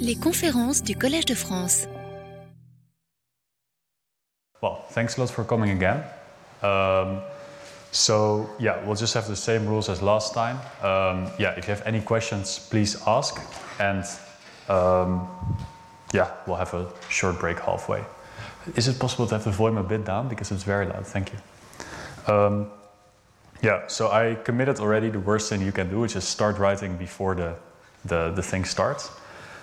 Les conférences du Collège de France. Well, thanks a lot for coming again. Um, so yeah, we'll just have the same rules as last time. Um, yeah, if you have any questions, please ask, and um, yeah, we'll have a short break halfway. Is it possible to have the volume a bit down because it's very loud? Thank you. Um, yeah, so I committed already the worst thing you can do, which is start writing before the, the, the thing starts.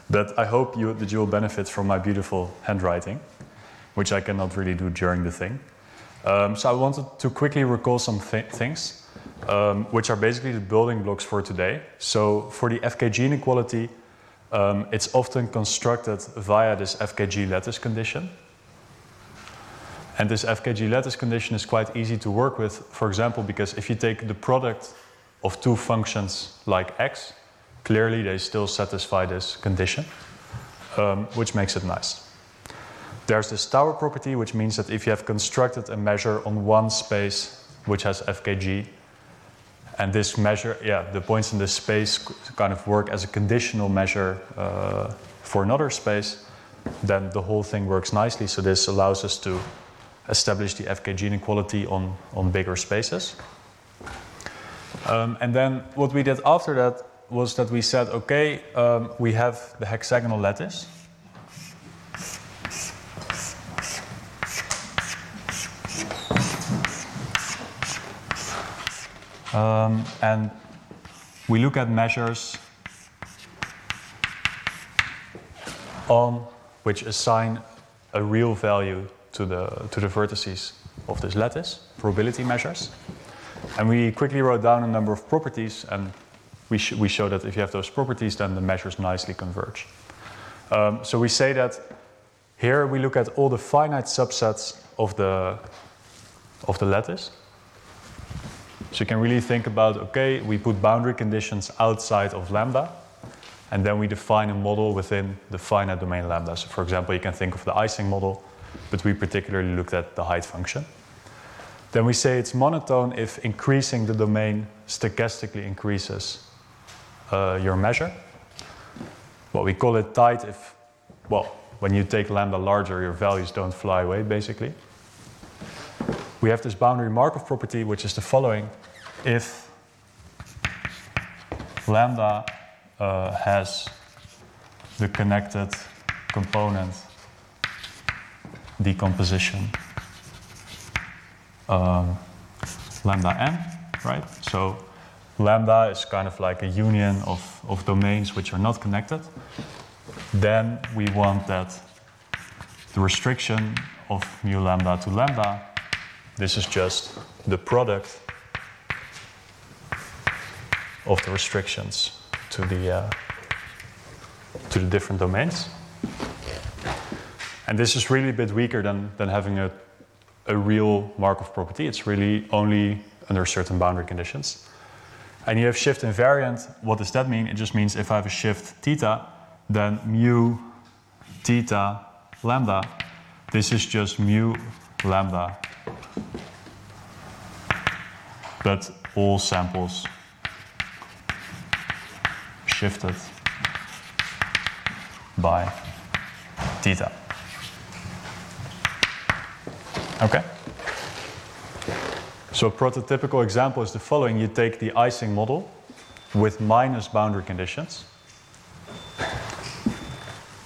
But I hope you, that you will benefit from my beautiful handwriting, which I cannot really do during the thing. Um, so I wanted to quickly recall some th- things, um, which are basically the building blocks for today. So for the FKG inequality, um, it's often constructed via this FKG lattice condition. And this FKG lattice condition is quite easy to work with, for example, because if you take the product of two functions like x, clearly they still satisfy this condition, um, which makes it nice. There's this tower property, which means that if you have constructed a measure on one space which has FKG, and this measure, yeah, the points in this space kind of work as a conditional measure uh, for another space, then the whole thing works nicely. So this allows us to establish the FKG inequality on, on bigger spaces. Um, and then what we did after that was that we said, okay, um, we have the hexagonal lattice. Um, and we look at measures on which assign a real value to the, to the vertices of this lattice, probability measures. And we quickly wrote down a number of properties, and we, sh- we show that if you have those properties, then the measures nicely converge. Um, so we say that here we look at all the finite subsets of the, of the lattice. So you can really think about okay, we put boundary conditions outside of lambda, and then we define a model within the finite domain lambda. So, for example, you can think of the Ising model, but we particularly looked at the height function. Then we say it's monotone if increasing the domain stochastically increases uh, your measure. Well, we call it tight if, well, when you take lambda larger, your values don't fly away, basically. We have this boundary Markov property, which is the following. If lambda uh, has the connected component decomposition um, lambda n, right? So lambda is kind of like a union of, of domains which are not connected. Then we want that the restriction of mu lambda to lambda, this is just the product of the restrictions to the, uh, to the different domains. And this is really a bit weaker than, than having a, a real Markov property. It's really only under certain boundary conditions. And you have shift invariant. What does that mean? It just means if I have a shift theta, then mu theta lambda, this is just mu lambda. But all samples shifted by theta. Okay? So a prototypical example is the following. You take the Ising model with minus boundary conditions.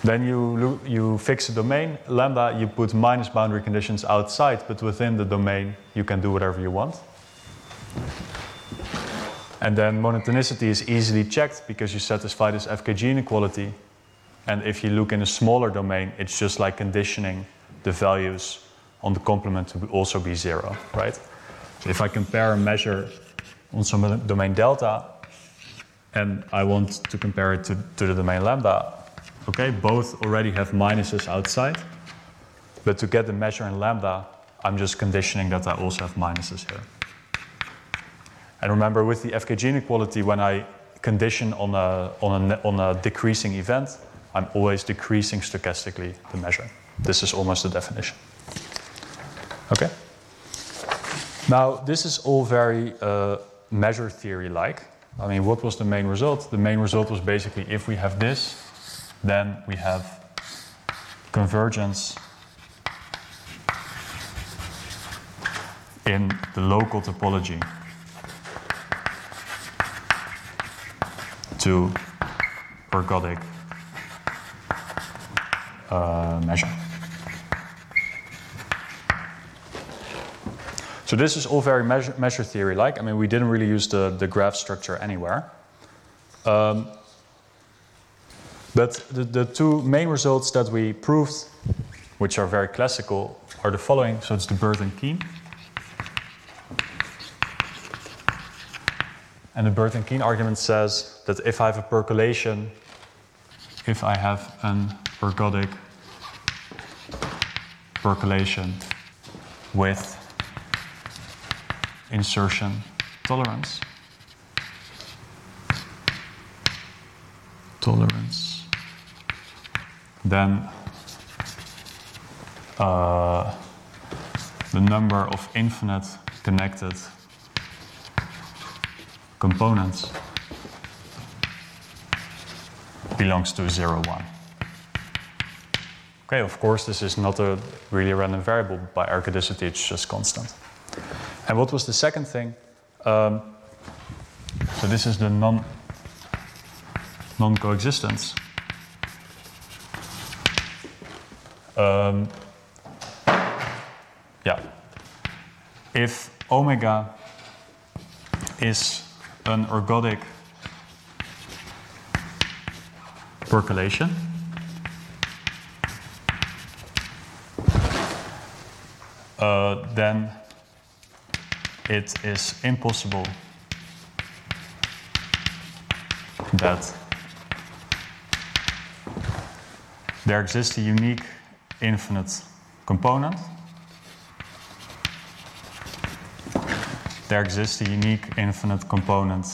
Then you, you fix a domain, lambda, you put minus boundary conditions outside, but within the domain you can do whatever you want. And then monotonicity is easily checked because you satisfy this FKG inequality. And if you look in a smaller domain, it's just like conditioning the values on the complement to also be zero, right? If I compare a measure on some domain delta, and I want to compare it to, to the domain lambda, okay, both already have minuses outside, but to get the measure in lambda, I'm just conditioning that I also have minuses here. And remember, with the FKG inequality, when I condition on a, on a, on a decreasing event, I'm always decreasing stochastically the measure. This is almost the definition. Okay? Now, this is all very uh, measure theory like. I mean, what was the main result? The main result was basically if we have this, then we have convergence in the local topology to ergodic uh, measure. So this is all very measure, measure theory-like. I mean, we didn't really use the, the graph structure anywhere. Um, but the, the two main results that we proved, which are very classical, are the following. So it's the Burton-Keane. And the Burton-Keane argument says that if I have a percolation, if I have an ergodic percolation with insertion tolerance, tolerance, then uh, the number of infinite connected components belongs to 0, 1. Okay, of course, this is not a really random variable by ergodicity, it's just constant. And what was the second thing? Um, so this is the non non-coexistence. Um, yeah. If omega is an ergodic percolation, uh, then it is impossible that there exists a unique infinite component. There exists a unique infinite component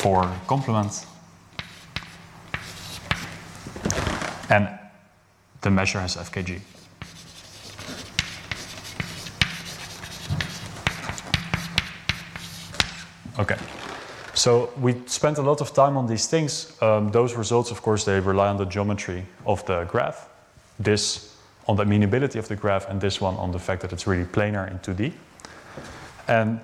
for complement. And the measure has FKG. Okay. So we spent a lot of time on these things. Um, those results, of course, they rely on the geometry of the graph. This on the amenability of the graph, and this one on the fact that it's really planar in 2D. And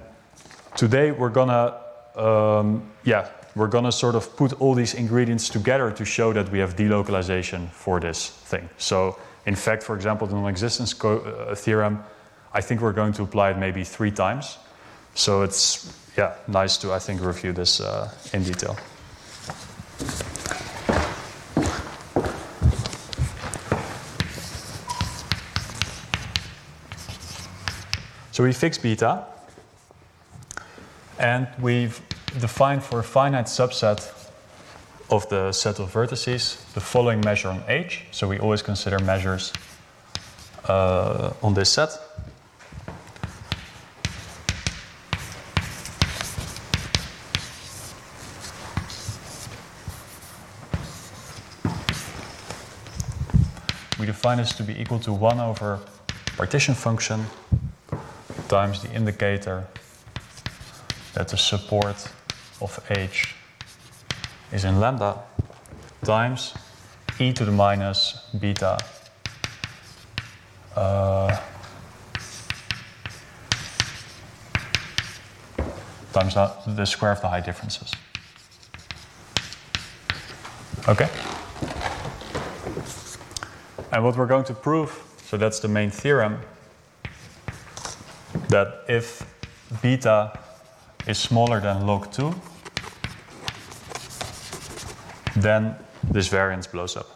today we're gonna, um, yeah, we're gonna sort of put all these ingredients together to show that we have delocalization for this thing. So, in fact, for example, the non-existence uh, theorem, I think we're going to apply it maybe three times. So it's yeah, nice to, I think, review this uh, in detail. So we fix beta, and we've defined for a finite subset of the set of vertices the following measure on H. So we always consider measures uh, on this set. Define this to be equal to 1 over partition function times the indicator that the support of h is in lambda times e to the minus beta uh, times the square of the high differences. Okay? And what we're going to prove, so that's the main theorem, that if beta is smaller than log 2, then this variance blows up.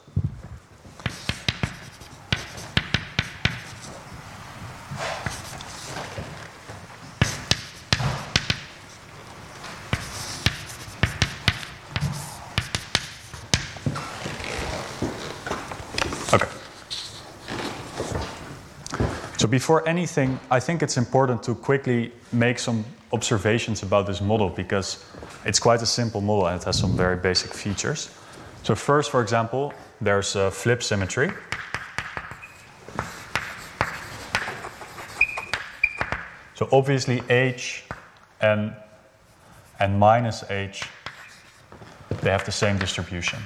Before anything, I think it's important to quickly make some observations about this model because it's quite a simple model and it has some very basic features. So first, for example, there's a flip symmetry. So obviously h and, and minus h they have the same distribution.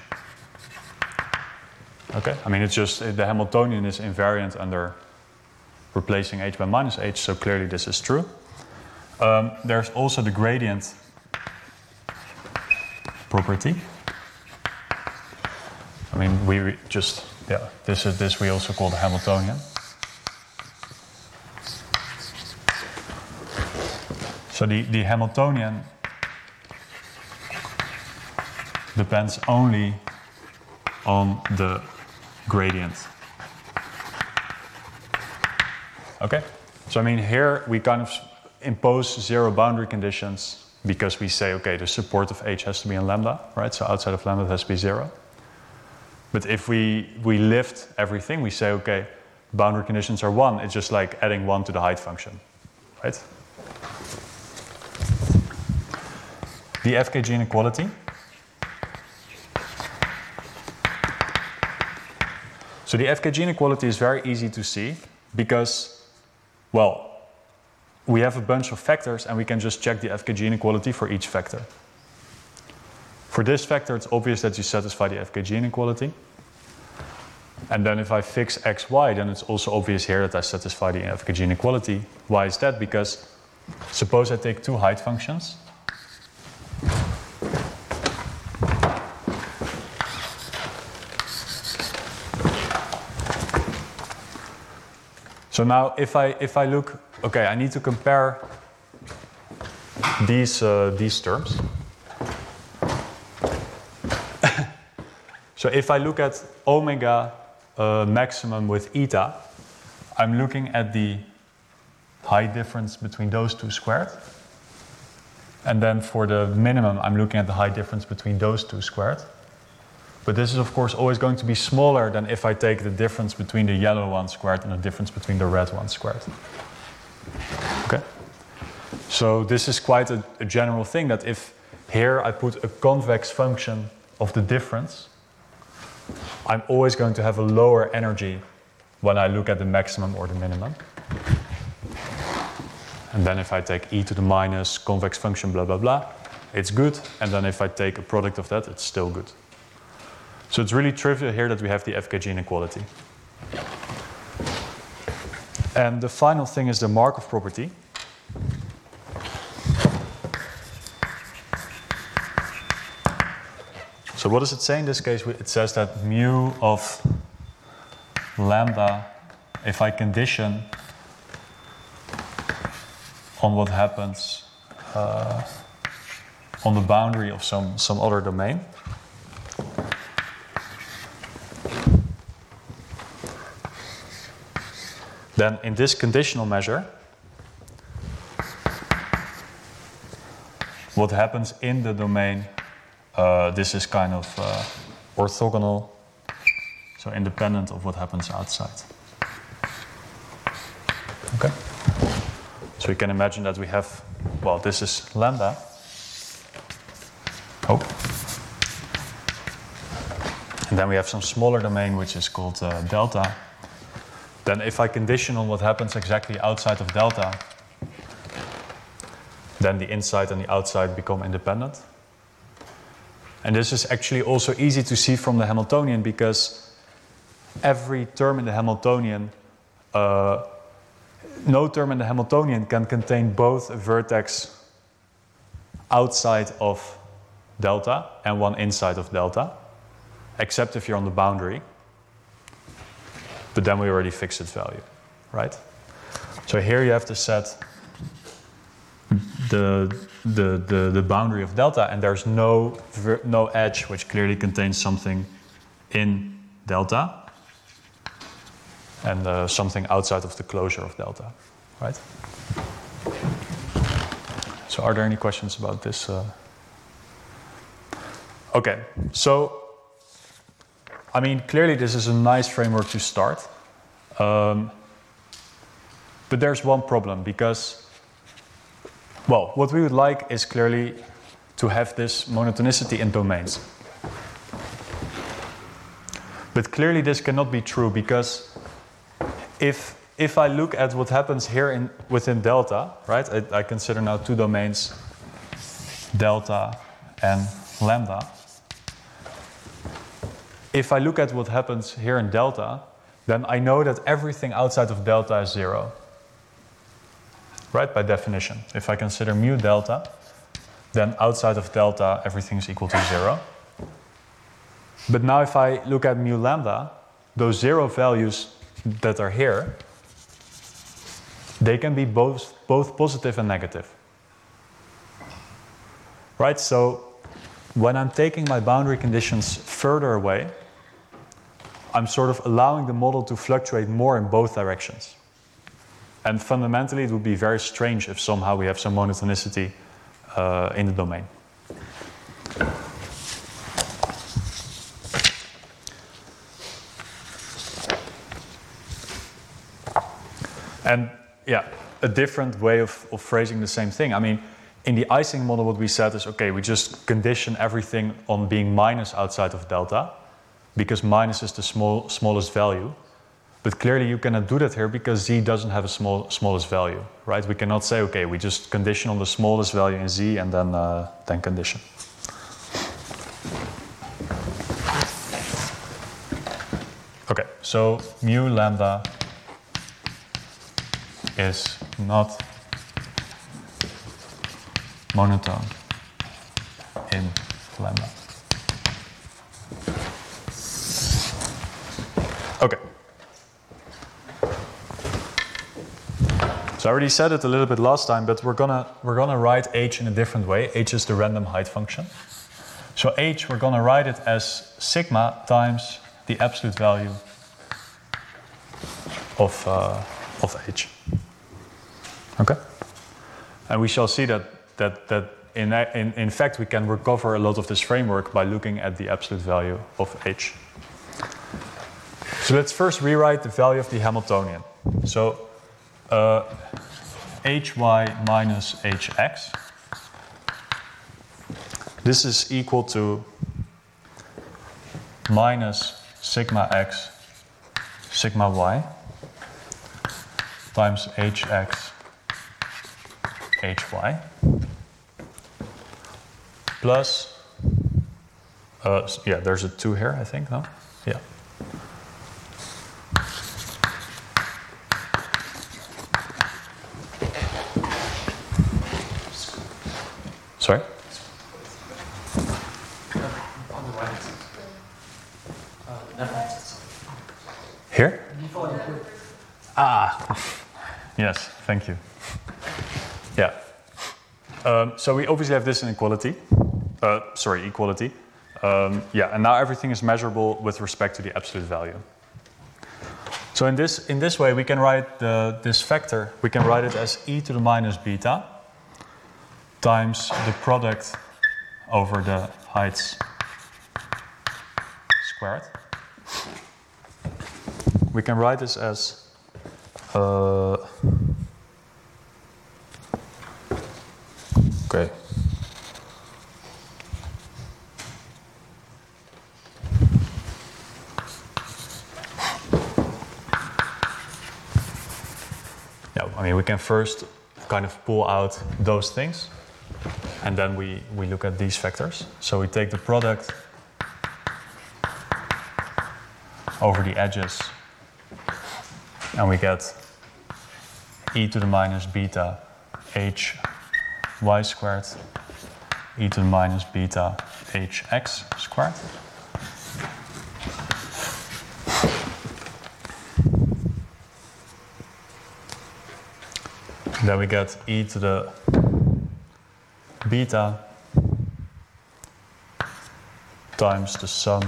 Okay, I mean it's just the Hamiltonian is invariant under replacing h by minus h, so clearly this is true. Um, there's also the gradient property. I mean, we just, yeah, this is this we also call the Hamiltonian. So the, the Hamiltonian depends only on the gradient. Okay? So I mean here we kind of impose zero boundary conditions because we say, okay, the support of h has to be in lambda, right? So outside of lambda it has to be zero. But if we, we lift everything, we say, okay, boundary conditions are one, it's just like adding one to the height function, right? The FKG inequality. So the FKG inequality is very easy to see because, well, we have a bunch of factors and we can just check the FKG inequality for each factor. For this factor, it's obvious that you satisfy the FKG inequality. And then if I fix xy, then it's also obvious here that I satisfy the FKG inequality. Why is that? Because suppose I take two height functions. So now if I, if I look, okay, I need to compare these, uh, these terms. so if I look at omega uh, maximum with eta, I'm looking at the height difference between those two squared. And then for the minimum, I'm looking at the height difference between those two squared. But this is of course always going to be smaller than if I take the difference between the yellow one squared and the difference between the red one squared. Okay? So this is quite a, a general thing that if here I put a convex function of the difference, I'm always going to have a lower energy when I look at the maximum or the minimum. And then if I take e to the minus convex function blah blah blah, it's good. And then if I take a product of that, it's still good. So it's really trivial here that we have the FKG inequality. And the final thing is the Markov property. So what does it say in this case? It says that mu of lambda, if I condition on what happens uh, on the boundary of some, some other domain, Then in this conditional measure, what happens in the domain, uh, this is kind of uh, orthogonal, so independent of what happens outside. Okay? So you can imagine that we have, well, this is lambda. Oh. And then we have some smaller domain which is called uh, delta. Then if I condition on what happens exactly outside of delta, then the inside and the outside become independent. And this is actually also easy to see from the Hamiltonian because every term in the Hamiltonian, uh, no term in the Hamiltonian can contain both a vertex outside of delta and one inside of delta, except if you're on the boundary but then we already fixed its value, right? So here you have to set the, the, the, the boundary of delta, and there's no, no edge which clearly contains something in delta and uh, something outside of the closure of delta, right? So are there any questions about this? Uh... Okay, so I mean, clearly this is a nice framework to start. Um, but there's one problem because, well, what we would like is clearly to have this monotonicity in domains. But clearly this cannot be true because if, if I look at what happens here in, within delta, right, I, I consider now two domains, delta and lambda, if I look at what happens here in delta, then I know that everything outside of delta is zero. Right, by definition. If I consider mu delta, then outside of delta, everything is equal to zero. But now if I look at mu lambda, those zero values that are here, they can be both, both positive and negative. Right, so when I'm taking my boundary conditions further away, I'm sort of allowing the model to fluctuate more in both directions. And fundamentally, it would be very strange if somehow we have some monotonicity uh, in the domain. And yeah, a different way of, of phrasing the same thing. I mean, in the Ising model, what we said is okay, we just condition everything on being minus outside of delta because minus is the small, smallest value. But clearly, you cannot do that here because z doesn't have a small, smallest value, right? We cannot say, okay, we just condition on the smallest value in z and then, uh, then condition. Okay, so mu lambda is not monotone in lambda. Okay. So I already said it a little bit last time, but we're gonna we're gonna write h in a different way. h is the random height function. So h we're gonna write it as sigma times the absolute value of uh, of h. Okay. And we shall see that that that in, in in fact we can recover a lot of this framework by looking at the absolute value of h. So let's first rewrite the value of the Hamiltonian. So uh, hy minus hx. This is equal to minus sigma x sigma y times hx hy plus, uh, yeah, there's a 2 here, I think, no? Yeah. Sorry? Here? Ah, yes, thank you. Yeah. Um, so we obviously have this inequality. Uh, sorry, equality. Um, yeah, and now everything is measurable with respect to the absolute value. So in this, in this way, we can write the, this vector, we can write it as e to the minus beta times the product over the heights squared. We can write this as uh, okay. Yeah, I mean, we can first kind of pull out those things and then we, we look at these vectors. So we take the product over the edges and we get e to the minus beta h y squared e to the minus beta hx squared. Then we get e to the beta times the sum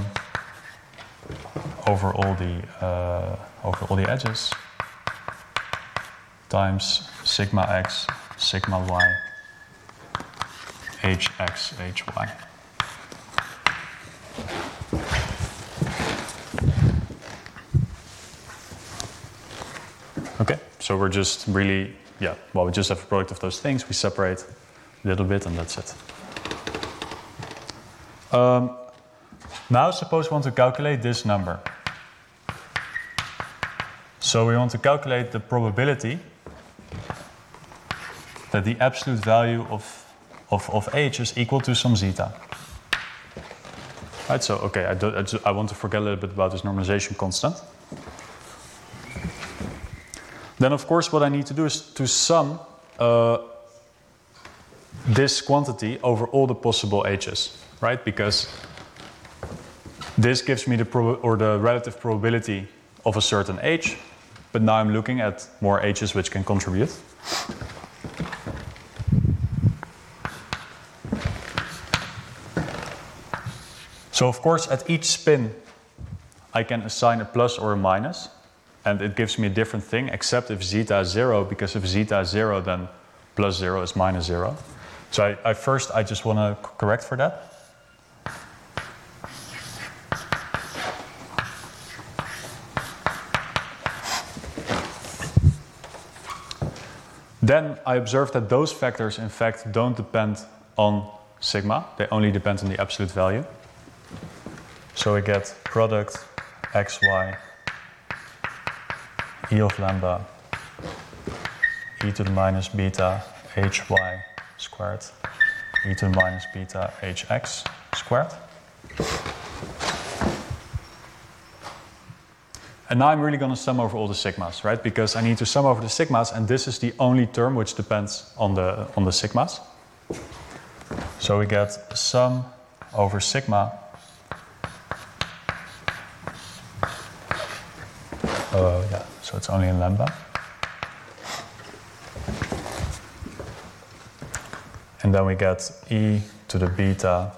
over all the uh, over all the edges times sigma x sigma y hx hy. Okay, so we're just really, yeah, well, we just have a product of those things. We separate little bit and that's it. Um, now suppose we want to calculate this number. So we want to calculate the probability that the absolute value of, of, of h is equal to some zeta. Right, so okay, I, do, I, just, I want to forget a little bit about this normalization constant. Then of course what I need to do is to sum uh, this quantity over all the possible h's, right? Because this gives me the or the relative probability of a certain h, but now I'm looking at more h's which can contribute. So of course at each spin I can assign a plus or a minus and it gives me a different thing except if zeta is zero because if zeta is zero then plus zero is minus zero. So I, I first I just want to correct for that. Then I observe that those factors in fact don't depend on sigma, they only depend on the absolute value. So we get product xy e of lambda e to the minus beta hy squared e to the minus beta hx squared. And now I'm really going to sum over all the sigmas, right? Because I need to sum over the sigmas, and this is the only term which depends on the, on the sigmas. So we get sum over sigma Oh, yeah, so it's only in lambda. And then we get e to the beta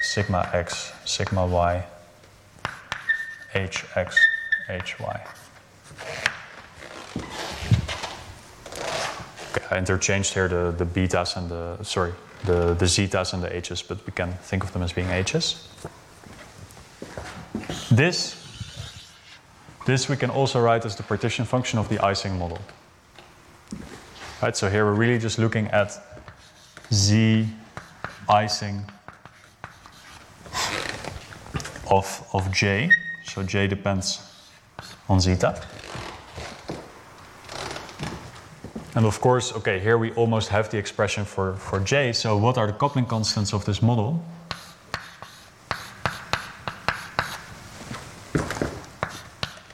sigma x, sigma y, hy. Okay, I interchanged here the, the betas and the, sorry, the, the zetas and the h's, but we can think of them as being h's. This, this we can also write as the partition function of the Ising model. Right, so here we're really just looking at z Ising of, of j. So j depends on zeta. And of course, okay, here we almost have the expression for, for j. So what are the coupling constants of this model?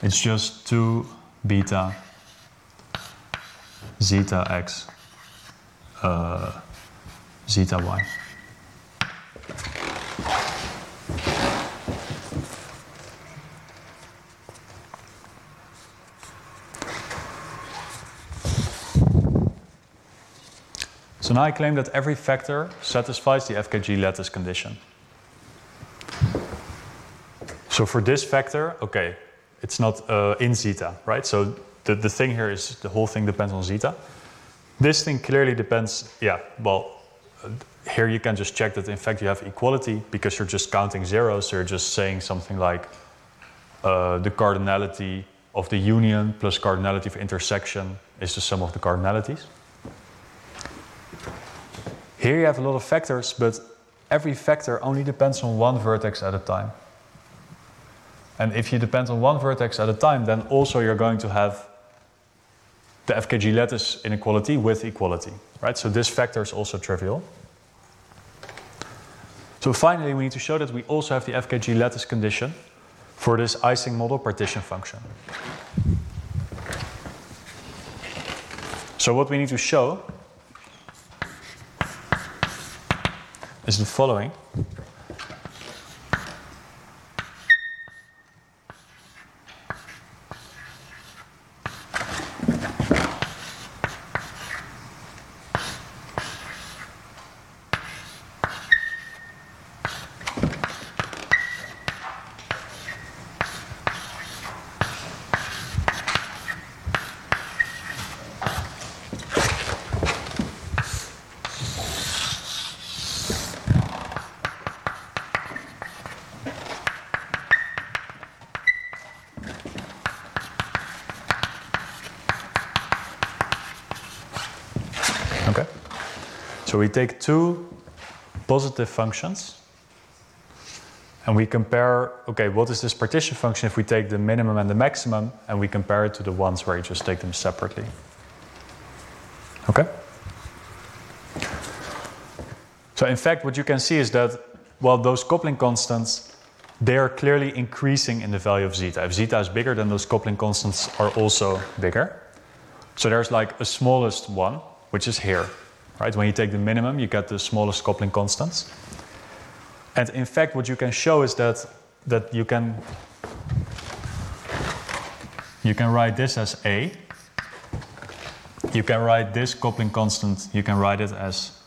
It's just 2 beta zeta x uh, zeta y. So now I claim that every factor satisfies the FKG lattice condition. So for this factor, okay, it's not uh, in zeta, right? So the, the thing here is the whole thing depends on zeta. This thing clearly depends, yeah, well, here you can just check that in fact you have equality because you're just counting zeros. So you're just saying something like uh, the cardinality of the union plus cardinality of intersection is the sum of the cardinalities. Here you have a lot of factors, but every factor only depends on one vertex at a time. And if you depend on one vertex at a time, then also you're going to have the FKG lattice inequality with equality, right? So this factor is also trivial. So finally, we need to show that we also have the FKG lattice condition for this Ising model partition function. So what we need to show is the following. So we take two positive functions and we compare, okay, what is this partition function if we take the minimum and the maximum and we compare it to the ones where you just take them separately. Okay? So in fact, what you can see is that, well, those coupling constants, they are clearly increasing in the value of zeta. If zeta is bigger, then those coupling constants are also bigger. So there's like a smallest one, which is here, right? When you take the minimum, you get the smallest coupling constants. And in fact, what you can show is that, that you can you can write this as A. You can write this coupling constant, you can write it as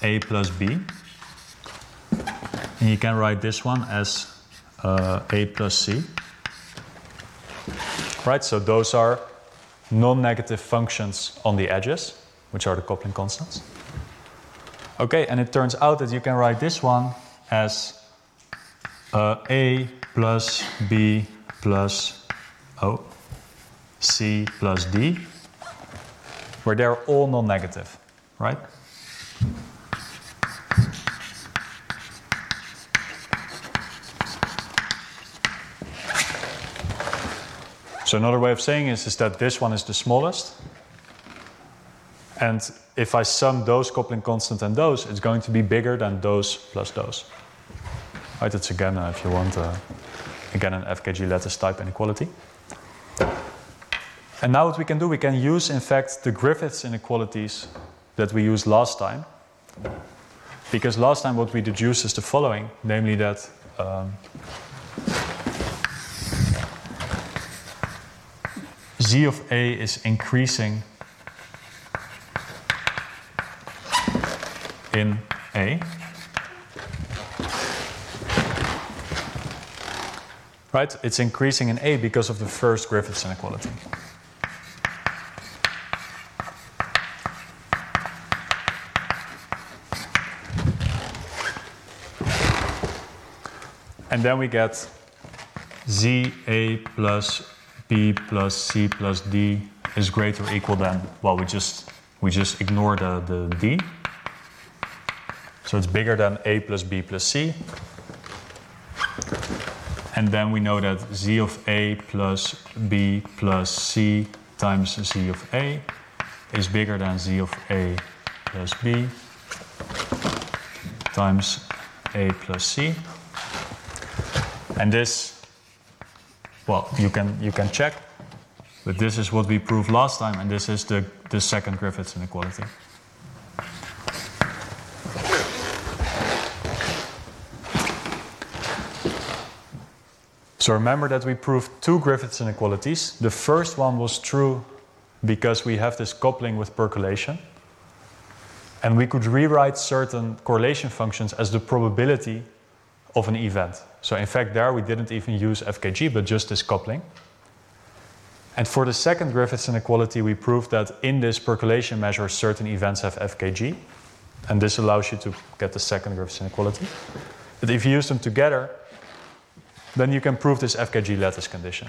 A plus B. And you can write this one as uh, A plus C. Right, so those are non-negative functions on the edges, which are the coupling constants. Okay, and it turns out that you can write this one as uh, A plus B plus O. C plus D, where they're all non-negative, right? So another way of saying is, is that this one is the smallest. And if I sum those coupling constant and those, it's going to be bigger than those plus those. Right, it's again, uh, if you want, uh, again an FKG lattice type inequality. And now what we can do, we can use, in fact, the Griffiths inequalities that we used last time. Because last time what we deduced is the following, namely that um, z of a is increasing in a. Right? It's increasing in a because of the first Griffiths inequality. And then we get za plus b plus c plus d is greater or equal than, well, we just, we just ignore the, the d. So it's bigger than a plus b plus c. And then we know that z of a plus b plus c times z of a is bigger than z of a plus b times a plus c. And this, well, you can, you can check, but this is what we proved last time, and this is the, the second Griffiths inequality. So remember that we proved two Griffiths inequalities. The first one was true because we have this coupling with percolation. And we could rewrite certain correlation functions as the probability of an event. So in fact, there we didn't even use FKG, but just this coupling. And for the second Griffiths inequality, we proved that in this percolation measure, certain events have FKG. And this allows you to get the second Griffiths inequality. But if you use them together, then you can prove this FKG lattice condition.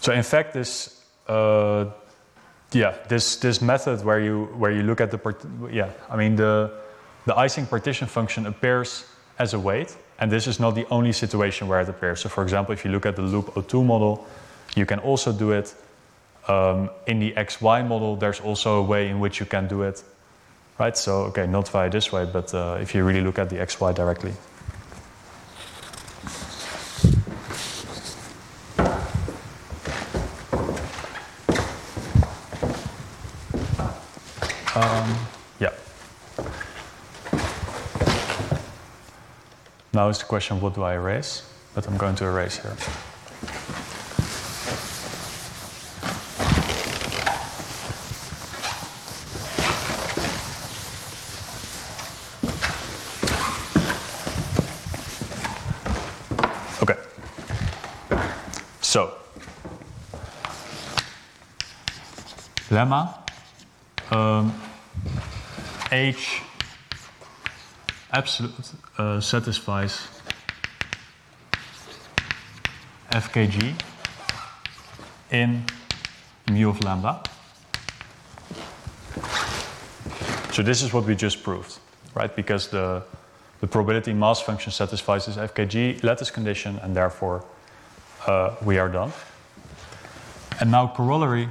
So in fact, this, uh, yeah, this, this method where you, where you look at the, part- yeah, I mean, the, the Ising partition function appears as a weight, and this is not the only situation where it appears. So, for example, if you look at the loop O2 model, you can also do it. Um, in the XY model, there's also a way in which you can do it, right? So, okay, not via this way, but uh, if you really look at the XY directly. Um, yeah. Now is the question, what do I erase? But I'm going to erase here. Okay. So, lemma um, H absolute uh, satisfies FKG in mu of lambda. So this is what we just proved, right? Because the, the probability mass function satisfies this FKG lattice condition, and therefore uh, we are done. And now corollary.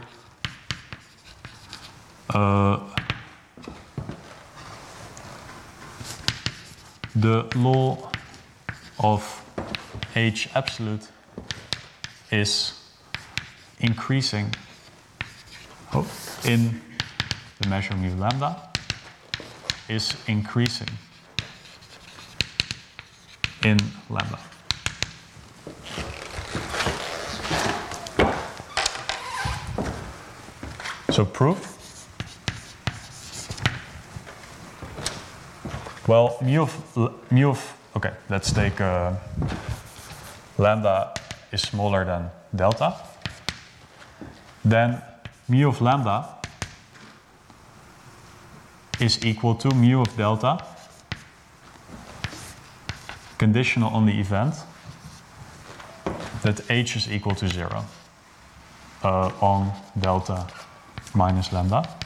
Uh, the law of H absolute is increasing in the measure mu lambda is increasing in lambda. So proof. Well, mu of, mu of okay, let's take uh, lambda is smaller than delta. Then mu of lambda is equal to mu of delta conditional on the event that h is equal to zero uh, on delta minus lambda.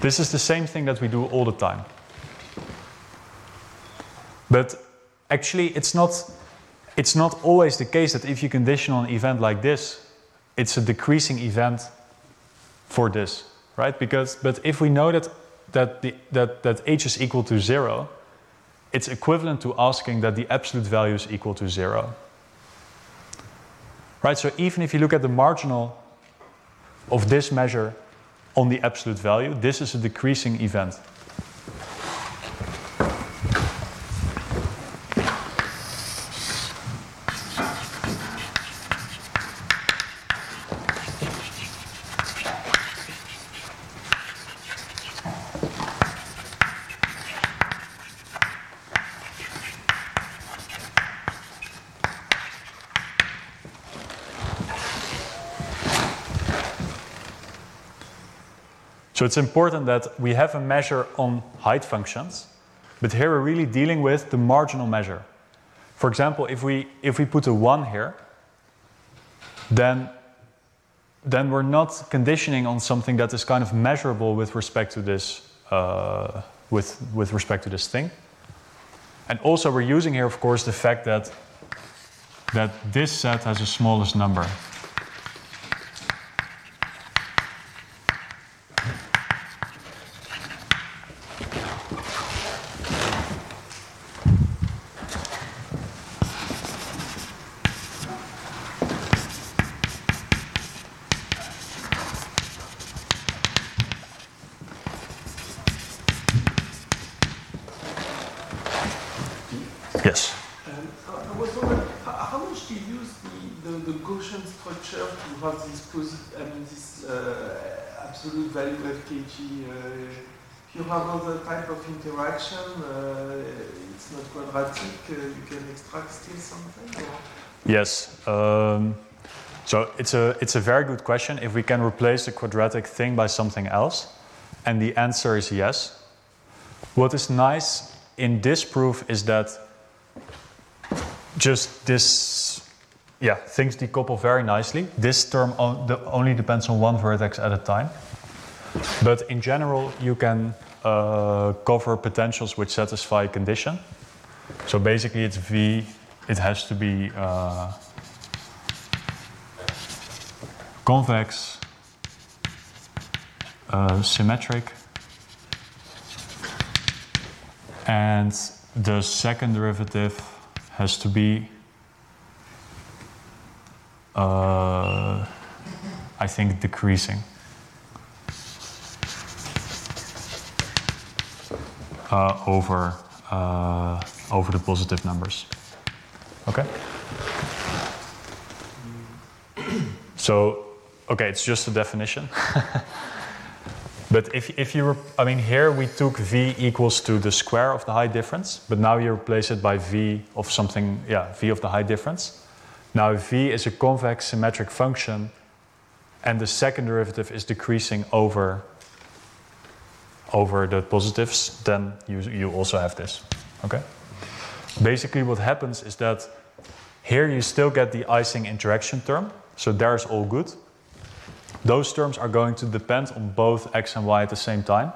This is the same thing that we do all the time. But actually, it's not, it's not always the case that if you condition on an event like this, it's a decreasing event for this, right? Because, but if we know that, that, the, that, that h is equal to zero, it's equivalent to asking that the absolute value is equal to zero. Right, so even if you look at the marginal of this measure on the absolute value, this is a decreasing event. It's important that we have a measure on height functions, but here we're really dealing with the marginal measure. For example, if we, if we put a 1 here, then, then we're not conditioning on something that is kind of measurable with respect to this, uh, with, with respect to this thing. And also we're using here, of course, the fact that, that this set has the smallest number. Of interaction, uh, it's not quadratic, uh, you can extract still something? Or? Yes. Um, so it's a, it's a very good question if we can replace the quadratic thing by something else. And the answer is yes. What is nice in this proof is that just this, yeah, things decouple very nicely. This term on, the, only depends on one vertex at a time. But in general, you can uh, cover potentials which satisfy condition. So basically, it's V, it has to be uh, convex, uh, symmetric, and the second derivative has to be, uh, I think, decreasing. Over uh, over the positive numbers. Okay. So, okay, it's just a definition. but if, if you, I mean, here we took v equals to the square of the height difference, but now you replace it by v of something, yeah, v of the height difference. Now v is a convex symmetric function, and the second derivative is decreasing over over the positives, then you, you also have this. Okay? Basically, what happens is that here you still get the Ising interaction term, so there's all good. Those terms are going to depend on both x and y at the same time.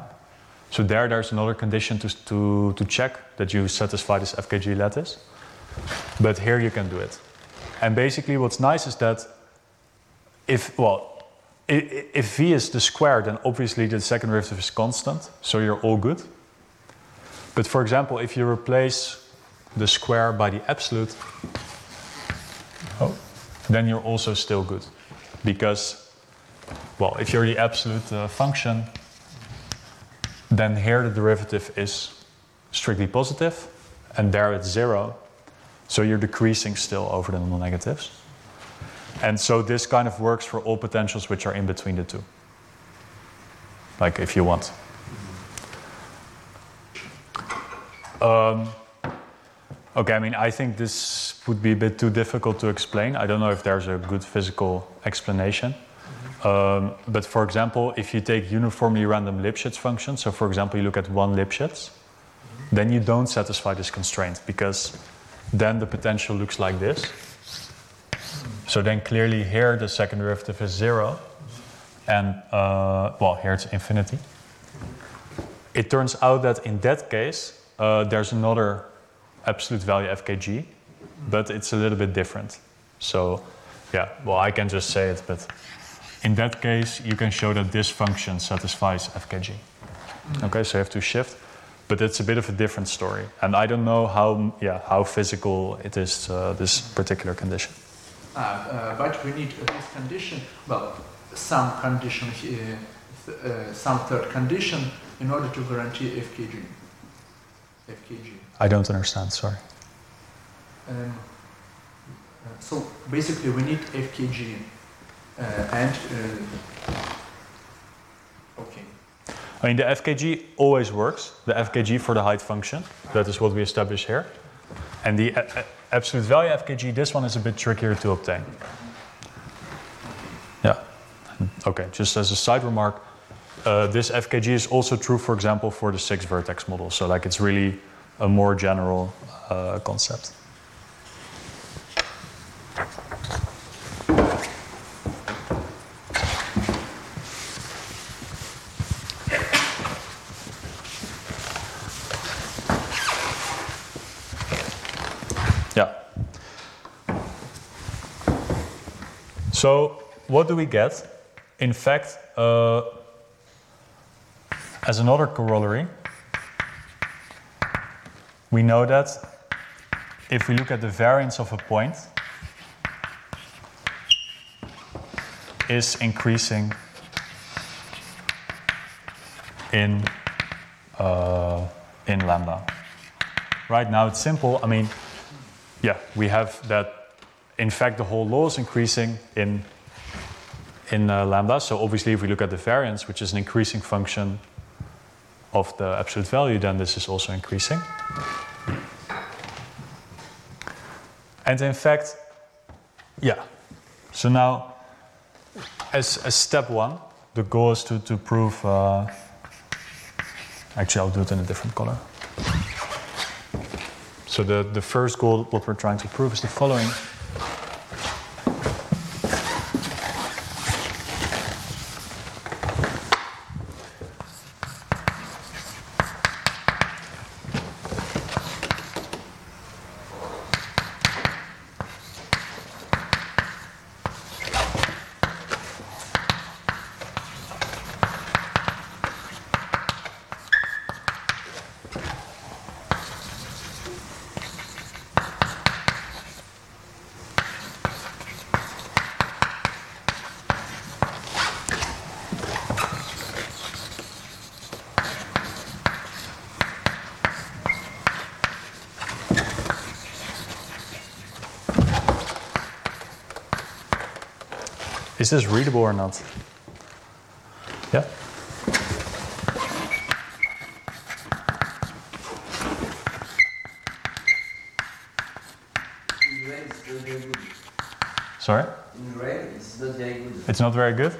So there, there's another condition to, to, to check that you satisfy this FKG lattice. But here you can do it. And basically, what's nice is that if, well, if v is the square, then obviously the second derivative is constant, so you're all good. But for example, if you replace the square by the absolute, oh, then you're also still good. Because, well, if you're the absolute uh, function, then here the derivative is strictly positive, and there it's zero. So you're decreasing still over the non-negatives. And so this kind of works for all potentials which are in between the two. Like if you want. Um, okay, I mean, I think this would be a bit too difficult to explain. I don't know if there's a good physical explanation. Um, but for example, if you take uniformly random Lipschitz functions, so for example, you look at one Lipschitz, then you don't satisfy this constraint because then the potential looks like this. So then clearly here the second derivative is zero, and uh, well, here it's infinity. It turns out that in that case, uh, there's another absolute value fkg, but it's a little bit different. So, yeah, well, I can just say it, but in that case, you can show that this function satisfies fkg. Okay, so you have to shift, but it's a bit of a different story, and I don't know how, yeah, how physical it is uh, this particular condition. Uh, uh, but we need this condition. Well, some condition, uh, uh, some third condition, in order to guarantee fkg. FKG. I don't understand. Sorry. Um, uh, so basically, we need FKG uh, and okay. I mean, the FKG always works. The FKG for the height function. That is what we established here. And the absolute value FKG, this one is a bit trickier to obtain. Yeah. Okay, just as a side remark, uh, this FKG is also true, for example, for the six vertex model. So, like, it's really a more general uh, concept. So, what do we get? In fact, uh, as another corollary, we know that if we look at the variance of a point is increasing in uh, in lambda. Right now it's simple. I mean, yeah, we have that. In fact, the whole law is increasing in in uh, lambda. So obviously, if we look at the variance, which is an increasing function of the absolute value, then this is also increasing. And in fact, yeah. So now, as, as step one, the goal is to, to prove. Uh, actually, I'll do it in a different color. So the, the first goal, what we're trying to prove, is the following. This readable or not? Yeah? In red, it's not very good. Sorry? In red, it's not very good. It's not very good?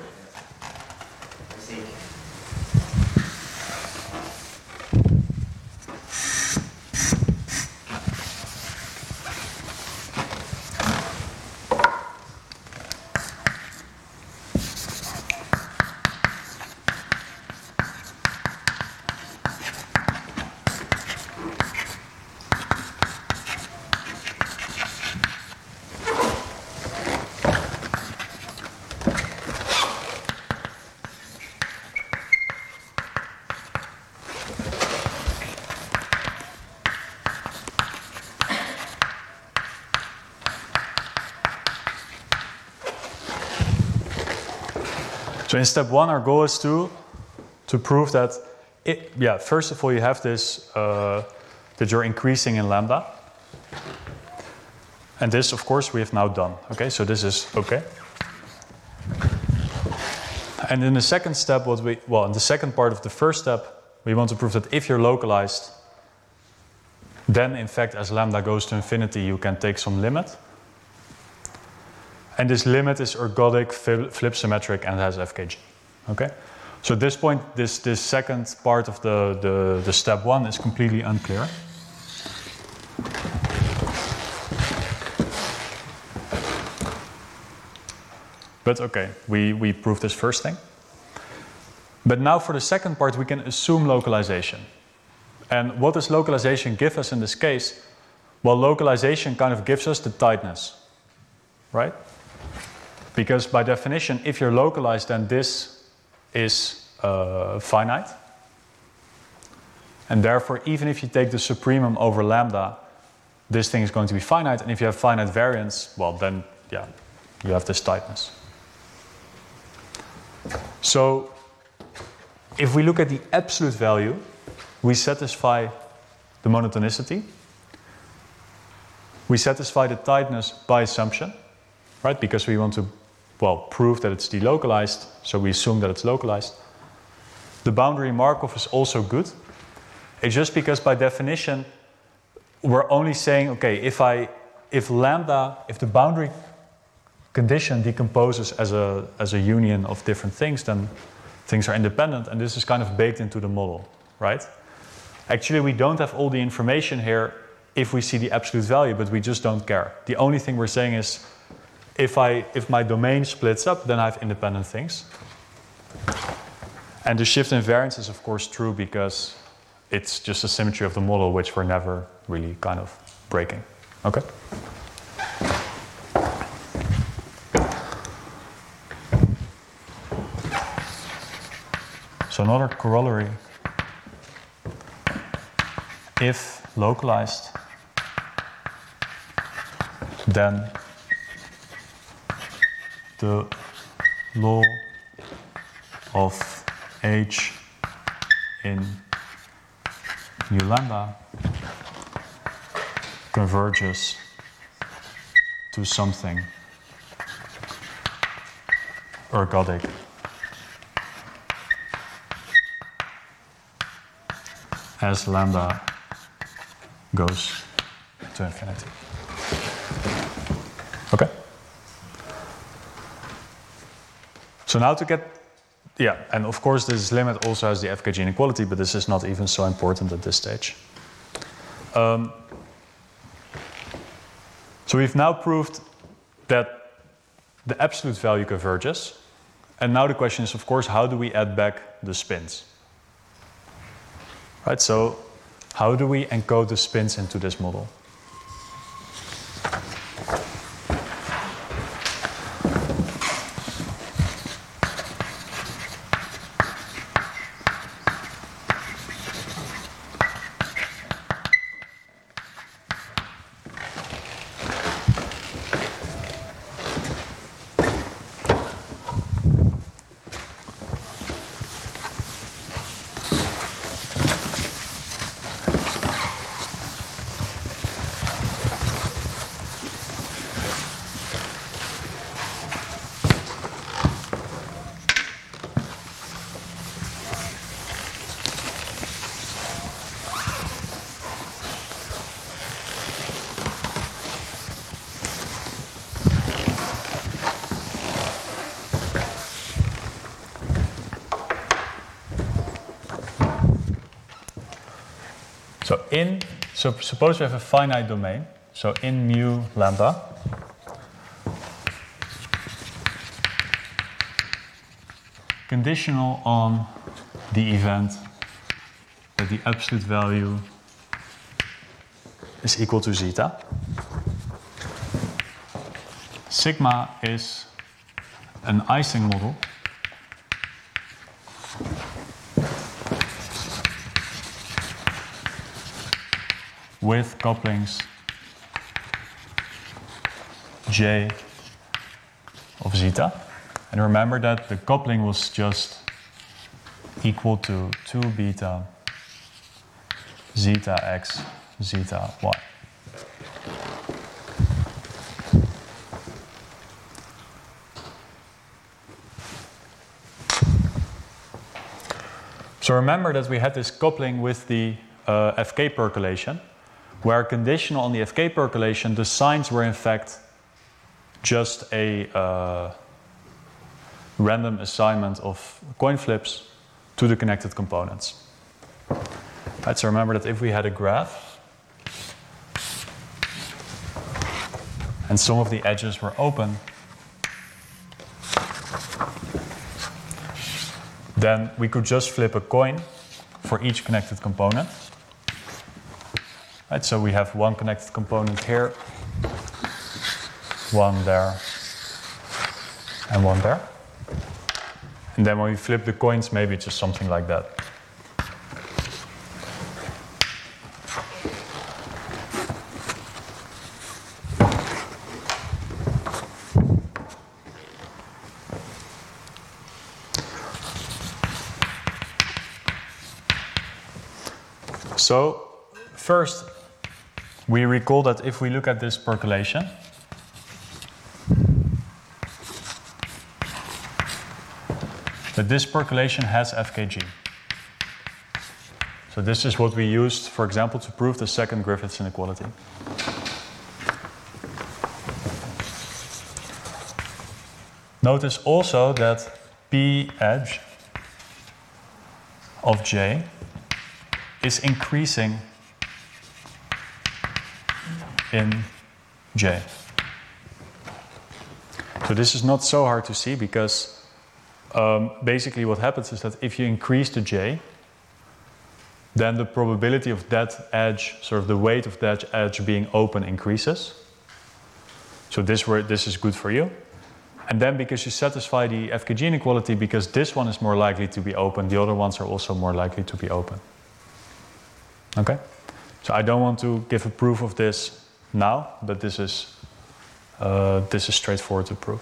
So in step one, our goal is to to prove that it, yeah, first of all, you have this uh, that you're increasing in lambda. And this, of course, we have now done. Okay, so this is okay. And in the second step, what we well, in the second part of the first step, we want to prove that if you're localized, then in fact, as lambda goes to infinity, you can take some limit. And this limit is ergodic, flip symmetric, and has FKG. Okay? So at this point, this, this second part of the, the, the step one is completely unclear. But okay, we, we proved this first thing. But now for the second part, we can assume localization. And what does localization give us in this case? Well, localization kind of gives us the tightness, right? Because by definition, if you're localized, then this is uh, finite. And therefore, even if you take the supremum over lambda, this thing is going to be finite. And if you have finite variance, well, then, yeah, you have this tightness. So, if we look at the absolute value, we satisfy the monotonicity. We satisfy the tightness by assumption, right? Because we want to, well, prove that it's delocalized, so we assume that it's localized. The boundary Markov is also good. It's just because by definition, we're only saying, okay, if I, if lambda, if the boundary condition decomposes as a, as a union of different things, then things are independent, and this is kind of baked into the model, right? Actually, we don't have all the information here if we see the absolute value, but we just don't care. The only thing we're saying is if, I, if my domain splits up, then I have independent things. And the shift invariance is, of course, true because it's just a symmetry of the model, which we're never really kind of breaking. Okay? So another corollary, if localized, then the law of h in u lambda converges to something ergodic as lambda goes to infinity. Okay? So now to get, yeah, and of course this limit also has the FKG inequality, but this is not even so important at this stage. Um, so we've now proved that the absolute value converges. And now the question is, of course, how do we add back the spins? Right, so how do we encode the spins into this model? So in, so suppose we have a finite domain. So in mu lambda, conditional on the event that the absolute value is equal to zeta. Sigma is an Ising model with couplings j of zeta. And remember that the coupling was just equal to 2 beta zeta x zeta y. So remember that we had this coupling with the uh, FK percolation, where conditional on the FK percolation, the signs were in fact just a uh, random assignment of coin flips to the connected components. Right, so remember that if we had a graph and some of the edges were open, then we could just flip a coin for each connected component. Right, so we have one connected component here, one there, and one there. And then when we flip the coins, maybe it's just something like that. So, first, we recall that if we look at this percolation, that this percolation has FKG. So this is what we used, for example, to prove the second Griffiths inequality. Notice also that P edge of J is increasing in J. So this is not so hard to see because um, basically what happens is that if you increase the J, then the probability of that edge, sort of the weight of that edge being open increases. So this, where, this is good for you. And then because you satisfy the FKG inequality, because this one is more likely to be open, the other ones are also more likely to be open. Okay? So I don't want to give a proof of this now, but this is, uh, this is straightforward to prove.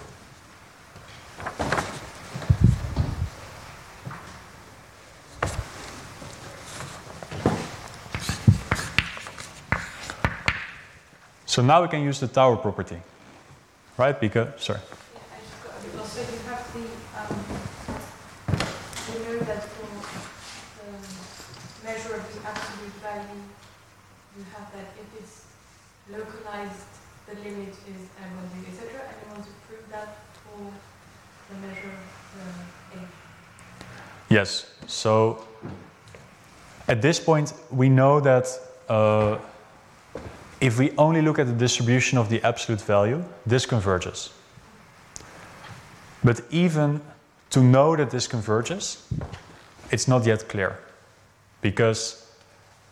So now we can use the tower property, right? Because, sorry. Also, you have the, um, you know that for the measure of the absolute value, you have that if it's localized, the limit is m1, etc. And you want to prove that for the measure of the A. Yes. So at this point, we know that uh, if we only look at the distribution of the absolute value, this converges. But even to know that this converges, it's not yet clear because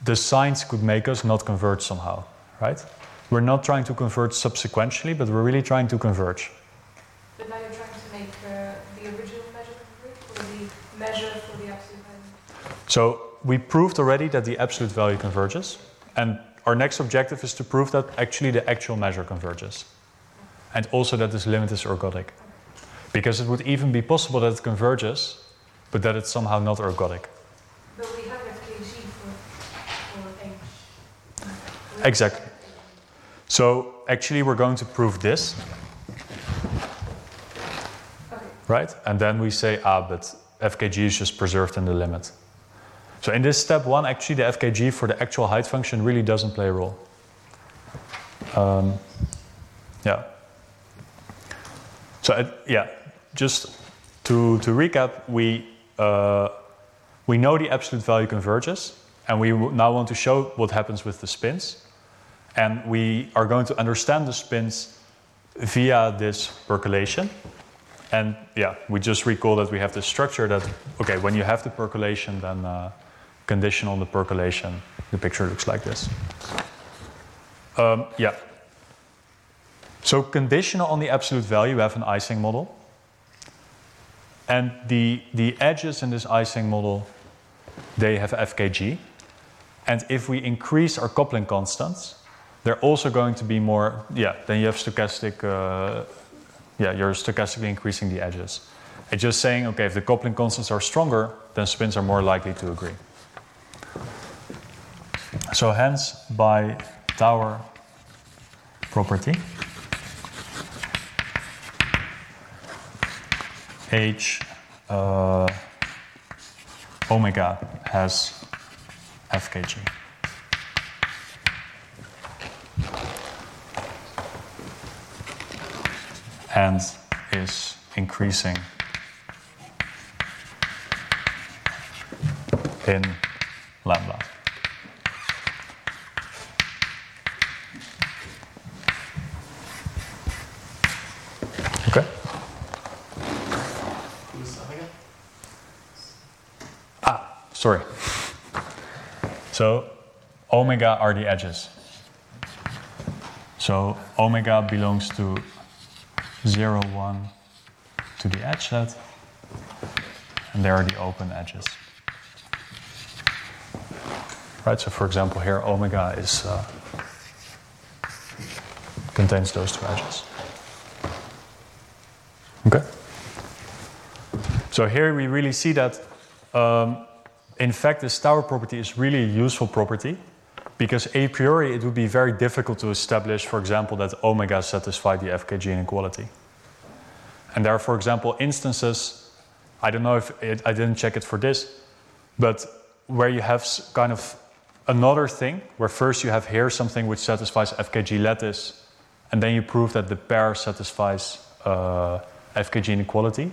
the signs could make us not converge somehow, right? We're not trying to converge subsequentially, but we're really trying to converge. But now you're trying to make uh, the original measure converge, or the measure for the absolute value? So we proved already that the absolute value converges, and our next objective is to prove that actually the actual measure converges, and also that this limit is ergodic. Because it would even be possible that it converges, but that it's somehow not ergodic. But we have FKG for, for H. Exactly. So actually, we're going to prove this, Okay. right? And then we say, ah, but FKG is just preserved in the limit. So in this step one, actually, the FKG for the actual height function really doesn't play a role. Um, yeah. So uh, yeah, just to, to recap, we, uh, we know the absolute value converges, and we now want to show what happens with the spins. And we are going to understand the spins via this percolation. And yeah, we just recall that we have this structure that, okay, when you have the percolation, then uh, conditional on the percolation, the picture looks like this. Um, yeah. So conditional on the absolute value, we have an Ising model. And the, the edges in this Ising model, they have FKG. And if we increase our coupling constants, they're also going to be more, yeah, then you have stochastic uh, yeah, you're stochastically increasing the edges. It's just saying, okay, if the coupling constants are stronger, then spins are more likely to agree. So hence, by Tower property, H uh, omega has FKG. And is increasing in lambda. Okay. Ah, sorry. So omega are the edges. So omega belongs to 0, 1 to the edge set, and there are the open edges. Right, so for example, here omega is uh, contains those two edges. Okay. So here we really see that, um, in fact, this tower property is really a useful property because a priori it would be very difficult to establish, for example, that omega satisfy the FKG inequality. And there are, for example, instances, I don't know if it, I didn't check it for this, but where you have kind of another thing, where first you have here something which satisfies FKG lattice, and then you prove that the pair satisfies uh, FKG inequality.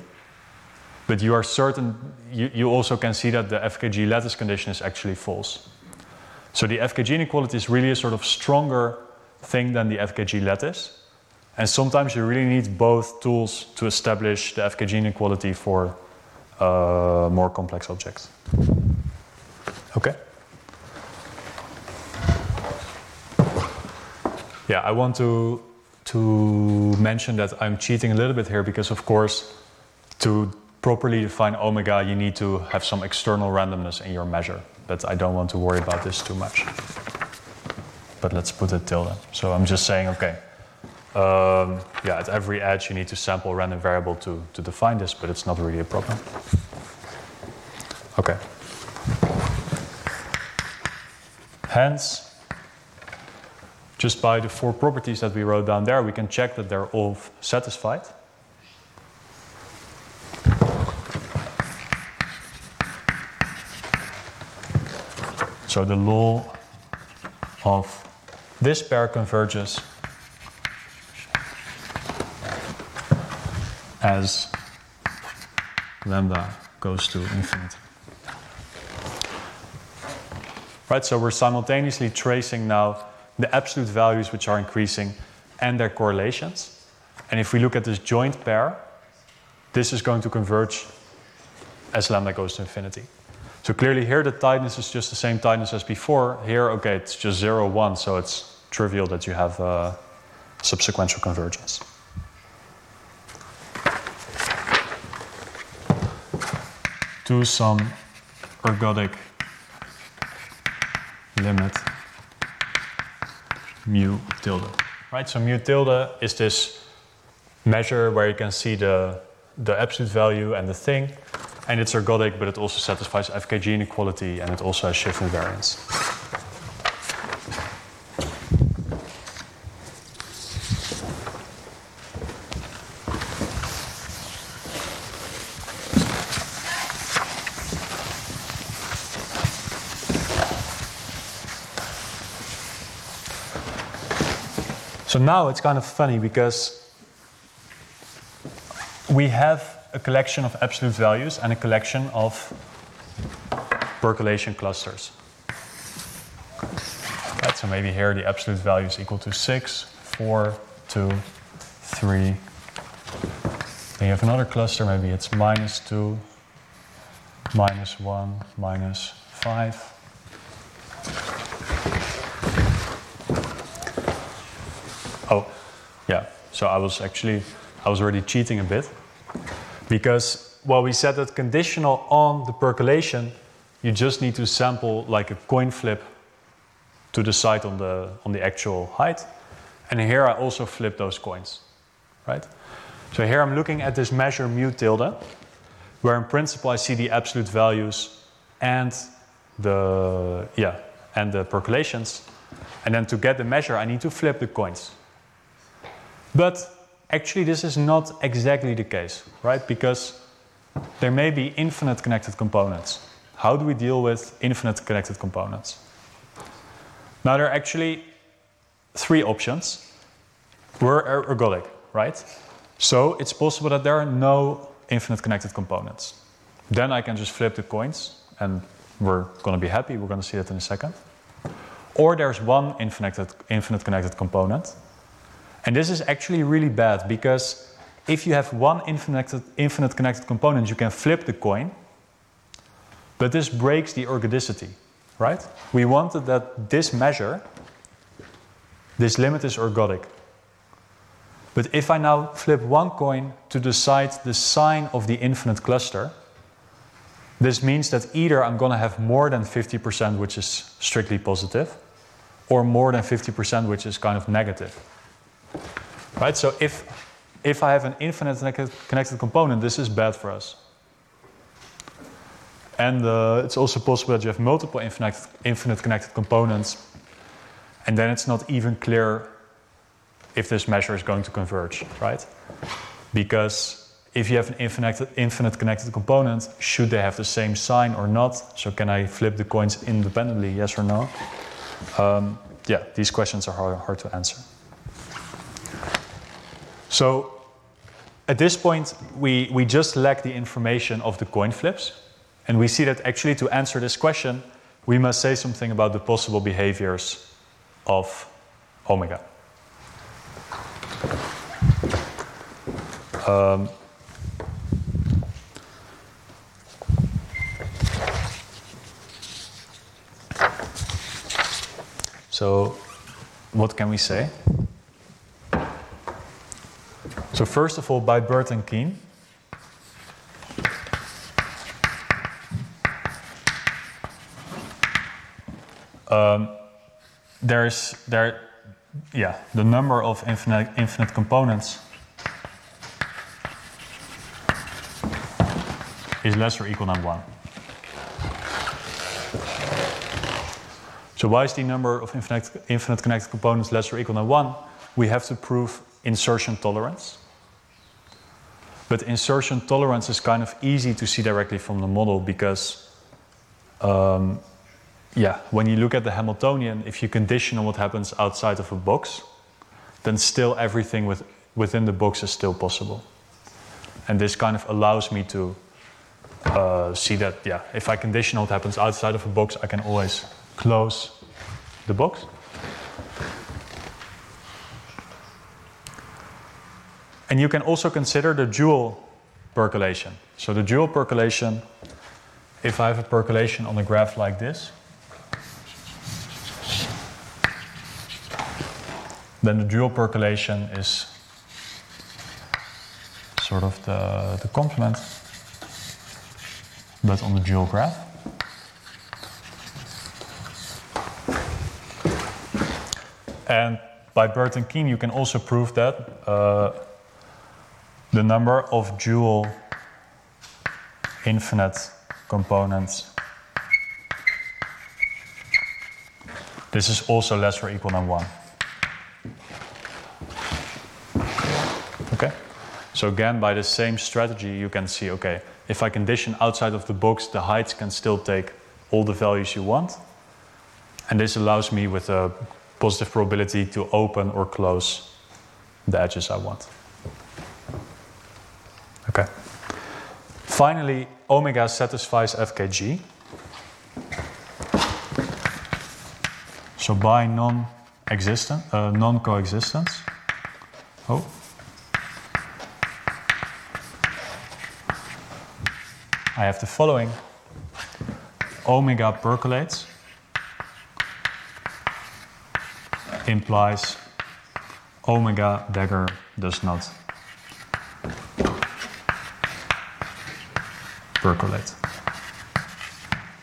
But you are certain, you, you also can see that the FKG lattice condition is actually false. So the FKG inequality is really a sort of stronger thing than the FKG lattice. And sometimes you really need both tools to establish the FKG inequality for uh, more complex objects. Okay? Yeah, I want to, to mention that I'm cheating a little bit here because, of course, to properly define omega, you need to have some external randomness in your measure. But I don't want to worry about this too much. But let's put it tilde. So I'm just saying, okay, um, yeah, at every edge you need to sample a random variable to, to define this, but it's not really a problem. Okay. Hence, just by the four properties that we wrote down there, we can check that they're all satisfied. So the law of this pair converges as lambda goes to infinity. Right, so we're simultaneously tracing now the absolute values which are increasing and their correlations. And if we look at this joint pair, this is going to converge as lambda goes to infinity. So clearly here the tightness is just the same tightness as before. Here, okay, it's just 0, 1, so it's trivial that you have uh, subsequential convergence. To some ergodic limit mu tilde. Right, so mu tilde is this measure where you can see the, the absolute value and the thing, and it's ergodic, but it also satisfies FKG inequality and it also has shift invariance. So now it's kind of funny because we have a collection of absolute values and a collection of percolation clusters. Right, so maybe here the absolute value is equal to 6, 4, 2, 3. Then you have another cluster, maybe it's minus 2, minus 1, minus 5. Oh, yeah. So I was actually, I was already cheating a bit because, well, we said that conditional on the percolation, you just need to sample like a coin flip to decide on the on the actual height. And here I also flip those coins, right? So here I'm looking at this measure mu tilde, where in principle I see the absolute values and the yeah and the percolations. And then to get the measure, I need to flip the coins. But actually, this is not exactly the case, right? Because there may be infinite connected components. How do we deal with infinite connected components? Now, there are actually three options. We're er- ergodic, right? So it's possible that there are no infinite connected components. Then I can just flip the coins and we're going to be happy. We're going to see that in a second. Or there's one infinite, infinite connected component. And this is actually really bad because if you have one infinite, infinite connected component, you can flip the coin. But this breaks the ergodicity, right? We wanted that this measure, this limit is ergodic. But if I now flip one coin to decide the sign of the infinite cluster, this means that either I'm going to have more than 50%, which is strictly positive, or more than 50%, which is kind of negative. Right? So if, if I have an infinite connected component, this is bad for us. And uh, it's also possible that you have multiple infinite, infinite connected components, and then it's not even clear if this measure is going to converge, right? Because if you have an infinite, infinite connected component, should they have the same sign or not? So can I flip the coins independently, yes or no? Um, yeah, these questions are hard, hard to answer. So at this point, we, we just lack the information of the coin flips. And we see that actually to answer this question, we must say something about the possible behaviors of omega. Um, so, what can we say? So, first of all, by Burton-Keane, um, there's there yeah, the number of infinite, infinite components is less or equal than 1. So why is the number of infinite, infinite connected components less or equal than 1? We have to prove insertion tolerance. But insertion tolerance is kind of easy to see directly from the model because um, yeah, when you look at the Hamiltonian, if you condition on what happens outside of a box, then still everything with, within the box is still possible. And this kind of allows me to uh, see that, yeah, if I condition what happens outside of a box, I can always close the box. And you can also consider the dual percolation. So the dual percolation, if I have a percolation on a graph like this, Then the dual percolation is sort of the, the complement, but on the dual graph. And by Burton-Keane, you can also prove that uh, the number of dual infinite components this is also less or equal than 1. Okay? So again, by the same strategy, you can see, okay, if I condition outside of the box, the heights can still take all the values you want. And this allows me with a positive probability to open or close the edges I want. Okay. Finally, omega satisfies FKG. So by non-existent, uh, non-coexistence. Oh. I have the following omega percolates implies omega dagger does not percolate.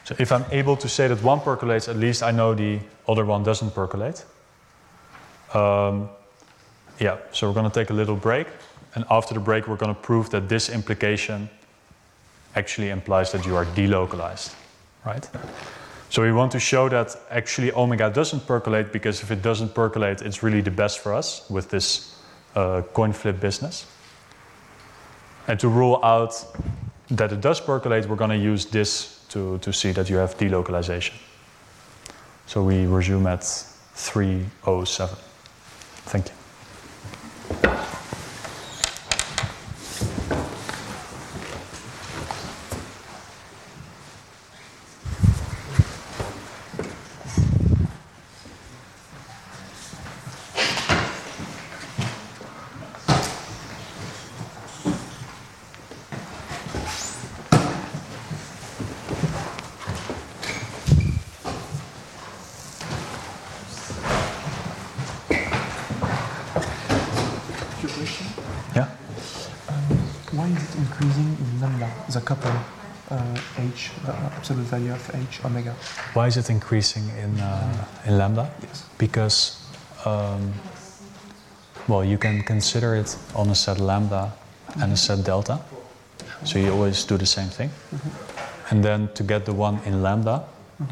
So if I'm able to say that one percolates, at least I know the other one doesn't percolate. Um, yeah, so we're going to take a little break And after the break, we're going to prove that this implication actually implies that you are delocalized, right? So we want to show that actually omega doesn't percolate because if it doesn't percolate, it's really the best for us with this uh, coin flip business. And to rule out that it does percolate, we're going to use this to, to see that you have delocalization. So we resume at 307. Thank you. Your question? Yeah? Why is it increasing in lambda, the couple uh, h, the absolute value of h omega? Why is it increasing in, uh, in lambda? Yes. Because, um, well, you can consider it on a set lambda and a set delta. So you always do the same thing. And then to get the one in lambda,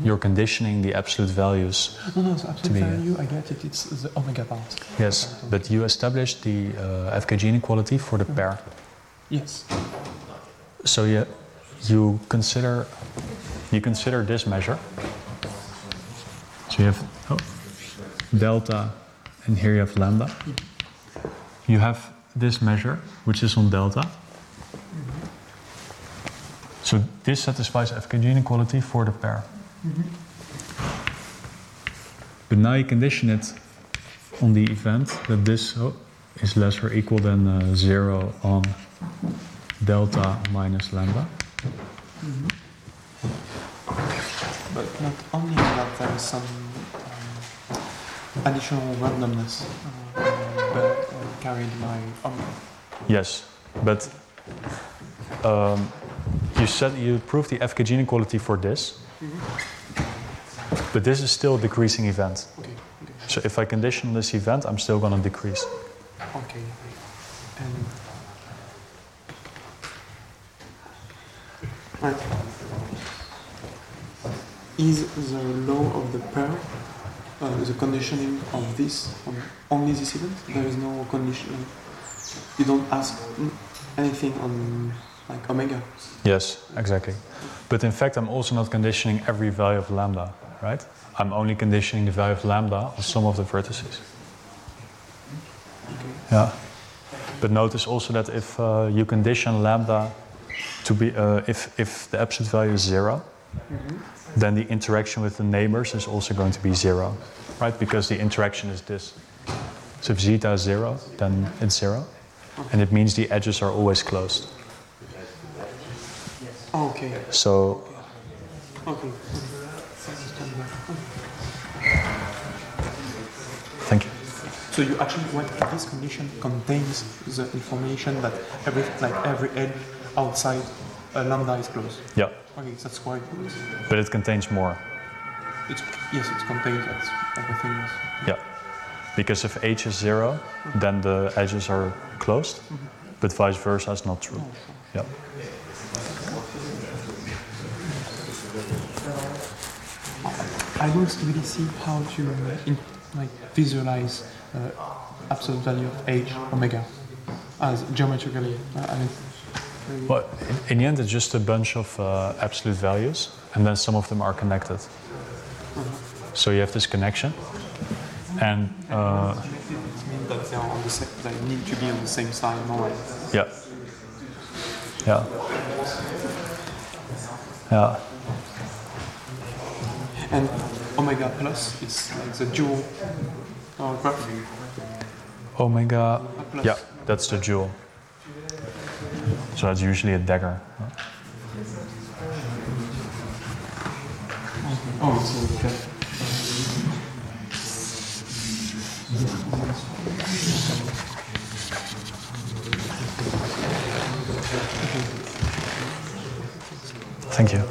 you're conditioning the absolute values. No, no, the absolute uh, value, I get it, it's the omega part. Yes, but you establish the uh, FKG inequality for the pair. Yes. So you, you consider you consider this measure. So you have oh, delta, and here you have lambda. You have this measure, which is on delta. So this satisfies FKG inequality for the pair. But now you condition it on the event that this oh, is less or equal than uh, zero on delta minus lambda. But not only that, there is some um, additional randomness uh, uh, carried by omega. Yes, but um, you said you proved the FKG inequality for this, but this is still a decreasing event. Okay, okay, So if I condition this event, I'm still going to decrease. okay. And right. Is the law of the pair uh, the conditioning of this on only this event? There is no condition. You don't ask mm, anything on like omega. Yes, exactly. But in fact, I'm also not conditioning every value of lambda, right? I'm only conditioning the value of lambda on some of the vertices. Yeah. But notice also that if uh, you condition lambda to be, uh, if, if the absolute value is 0 then the interaction with the neighbors is also going to be zero, right? Because the interaction is this. So if zeta is zero, then it's zero. And it means the edges are always closed. Oh, okay. So Okay. thank you. So you actually want this condition contains the information that every like every edge outside a lambda is closed. Yeah, Okay, that's why it's, but it contains more. it's yes, it contains that everything. Yeah. Because if h is zero, then the edges are closed, but vice versa is not true. Yeah. I don't really see how to in, like visualize uh, absolute value of h omega as geometrically. Uh, I mean, Well, in, in the end, it's just a bunch of uh, absolute values, and then some of them are connected. So you have this connection, and uh, it means that they are on the same. They need to be on the same side, like- yeah, yeah, yeah, And omega plus is like the dual uh, graph. omega. plus. Yeah, that's the dual. So that's usually a dagger. Thank you.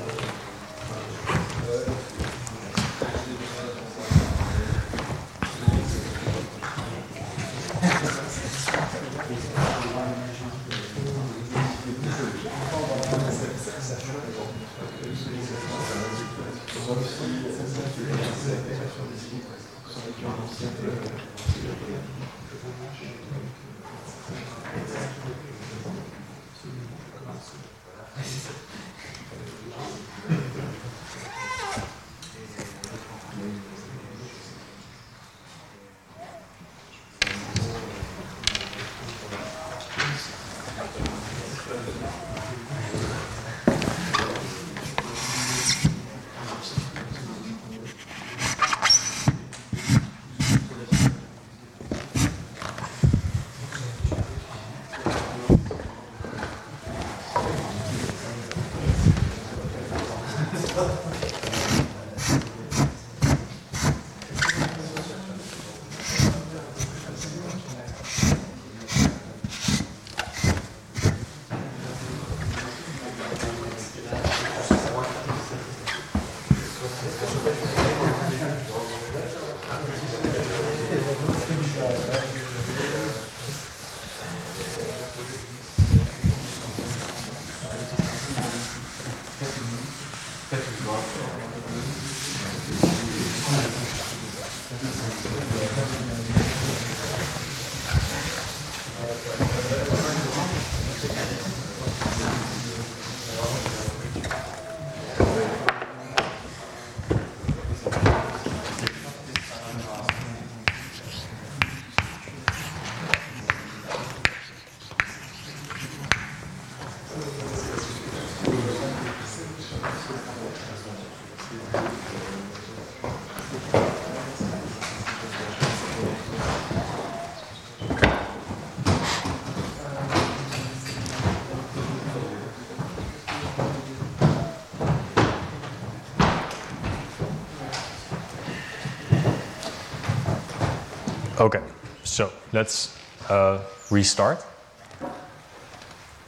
Let's uh, restart.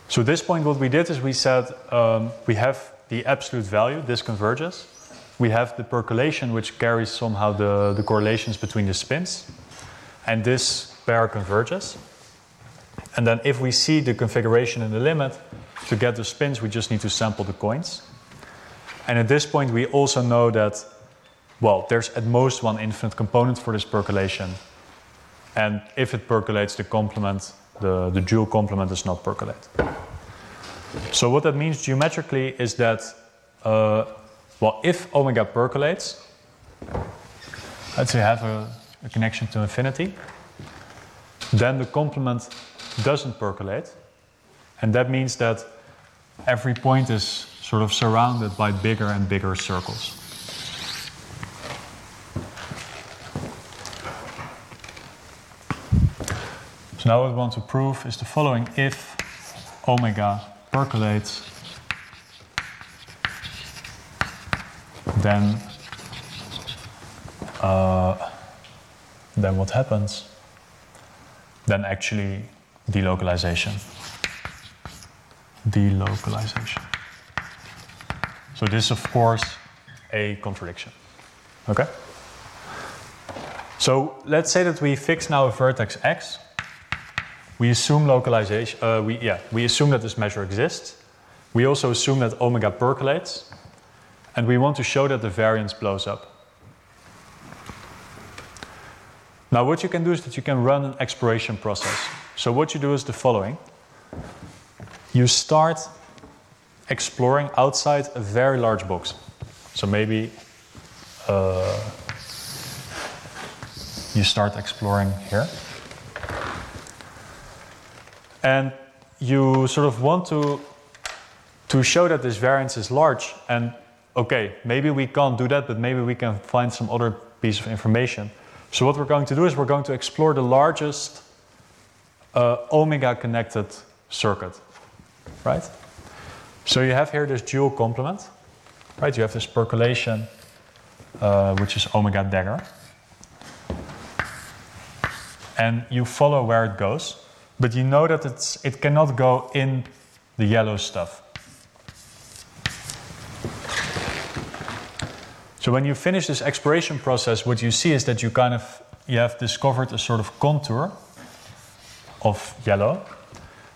So at this point, what we did is we said um, we have the absolute value, this converges. We have the percolation, which carries somehow the, the correlations between the spins. And this pair converges. And then if we see the configuration in the limit, to get the spins, we just need to sample the coins. And at this point, we also know that, well, there's at most one infinite component for this percolation. And if it percolates, the complement, the, the dual complement does not percolate. So what that means geometrically is that, uh, well, if omega percolates, let's say have a, a connection to infinity, then the complement doesn't percolate. And that means that every point is sort of surrounded by bigger and bigger circles. Now what we want to prove is the following. If omega percolates, then uh, then what happens? Then actually delocalization. Delocalization. So this is of course a contradiction. Okay? So let's say that we fix now a vertex x. We assume localization. Uh, we yeah. We assume that this measure exists. We also assume that omega percolates, and we want to show that the variance blows up. Now, what you can do is that you can run an exploration process. So what you do is the following: you start exploring outside a very large box. So maybe. Uh, you start exploring here. And you sort of want to, to show that this variance is large. And okay, maybe we can't do that, but maybe we can find some other piece of information. So, what we're going to do is we're going to explore the largest uh, omega connected circuit, right? So, you have here this dual complement, right? You have this percolation, uh, which is omega dagger and you follow where it goes, but you know that it's, it cannot go in the yellow stuff. So when you finish this exploration process, what you see is that you kind of you have discovered a sort of contour of yellow,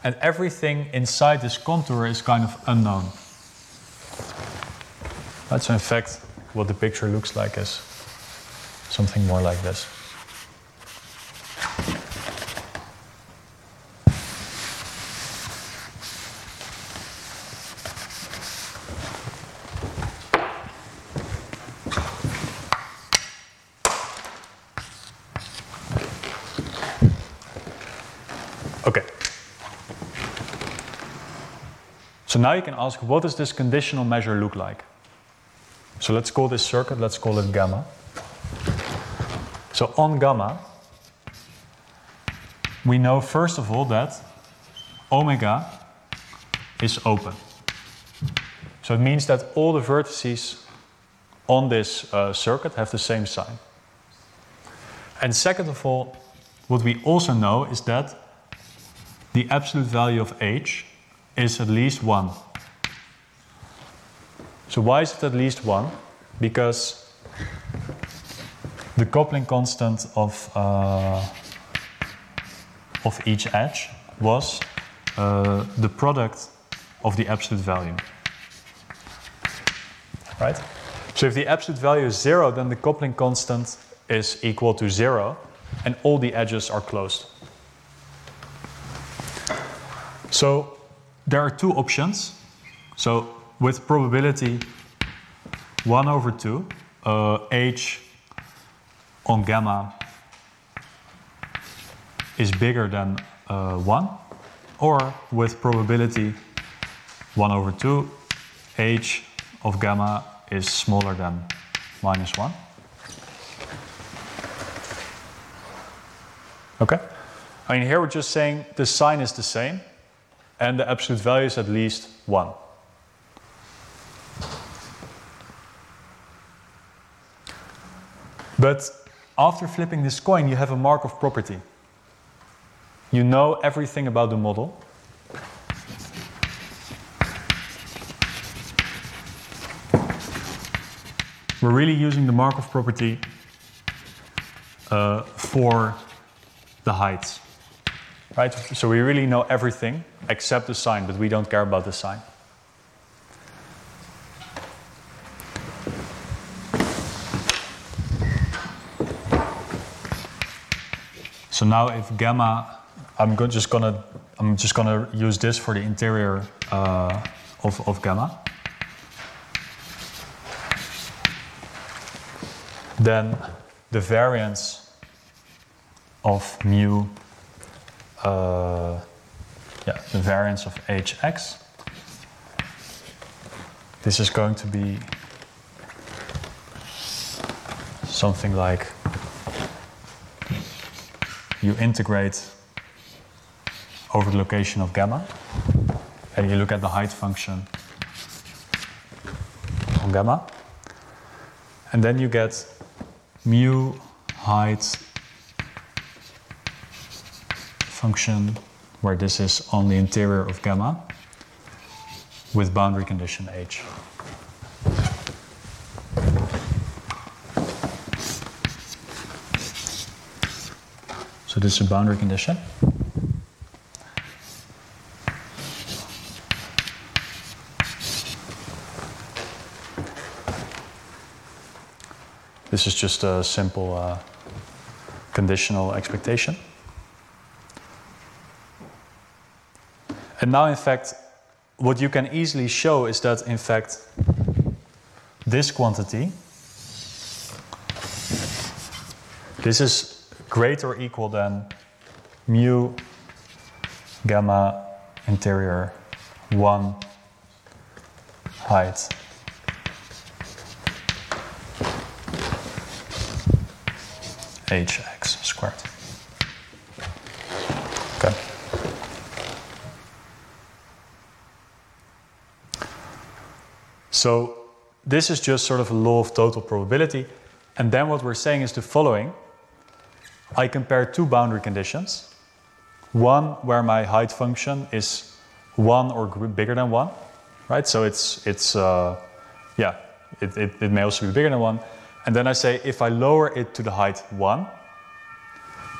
and everything inside this contour is kind of unknown. That's in fact, what the picture looks like is something more like this. Okay. So now you can ask, what does this conditional measure look like? So let's call this circuit, let's call it gamma. So on gamma, we know first of all that omega is open. So it means that all the vertices on this uh, circuit have the same sign. And second of all, what we also know is that the absolute value of h is at least 1. So why is it at least 1? Because the coupling constant of, uh, of each edge was uh, the product of the absolute value. Right? So if the absolute value is 0, then the coupling constant is equal to 0 and all the edges are closed. So there are two options. So with probability 1 over 2, uh, h on gamma is bigger than uh, 1, or with probability 1 over 2, h of gamma is smaller than minus 1. Okay? I mean, here we're just saying the sign is the same and the absolute value is at least 1. But after flipping this coin, you have a Markov property. You know everything about the model. We're really using the Markov property uh, for the heights. Right? So we really know everything except the sign, but we don't care about the sign. So now if gamma, I'm go just gonna, I'm just gonna use this for the interior uh, of, of gamma. Then the variance of mu, uh, yeah, the variance of hx. This is going to be something like you integrate over the location of gamma and you look at the height function on gamma and then you get mu height function where this is on the interior of gamma with boundary condition h. So this is a boundary condition. This is just a simple uh, conditional expectation. And now, in fact, what you can easily show is that, in fact, this quantity, this is greater or equal than mu gamma interior 1 height hx squared. So this is just sort of a law of total probability. And then what we're saying is the following. I compare two boundary conditions. One where my height function is 1 or bigger than 1, right? So it's, it's uh, yeah, it, it, it may also be bigger than 1. And then I say if I lower it to the height 1,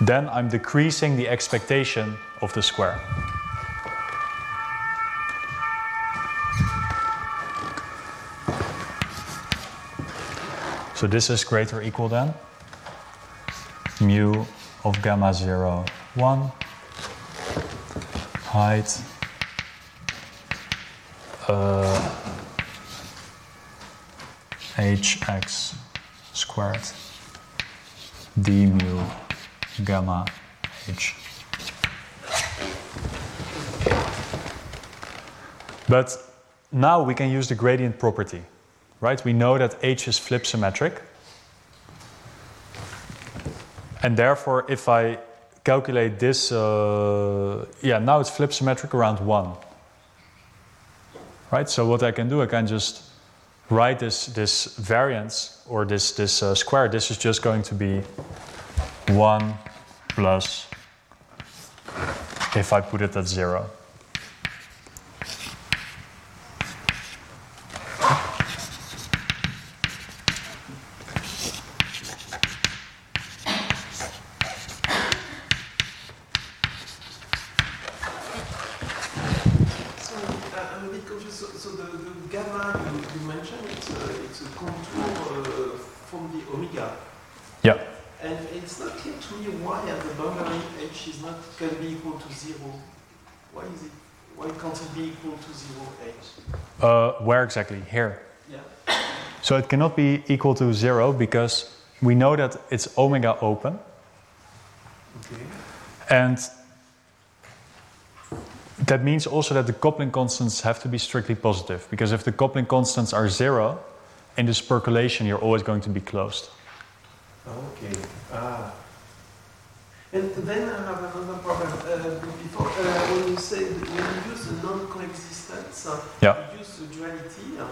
then I'm decreasing the expectation of the square. So this is greater or equal than? Mu of gamma 0, 1, height uh, hx squared d mu gamma h. But now we can use the gradient property, right? We know that h is flip symmetric. And therefore, if I calculate this, uh, yeah, now it's flip symmetric around 1. Right? So what I can do, I can just write this, this variance or this, this uh, square. This is just going to be 1 plus if I put it at 0. So uh, I'm a bit confused. So, so the, the gamma you, you mentioned, it's a, it's a contour uh, from the omega. Yeah. And it's not clear to me why at the boundary h is not can be equal to zero. Why is it? Why can't it be equal to zero h? Uh, where exactly? Here. Yeah. So it cannot be equal to 0 because we know that it's omega open. Okay. And that means also that the coupling constants have to be strictly positive because if the coupling constants are zero, in this percolation you're always going to be closed. Okay. Ah. And then I have another problem. Uh, before, uh, when you say when you use the non-coexistence, uh, Yeah. you use the duality. uh,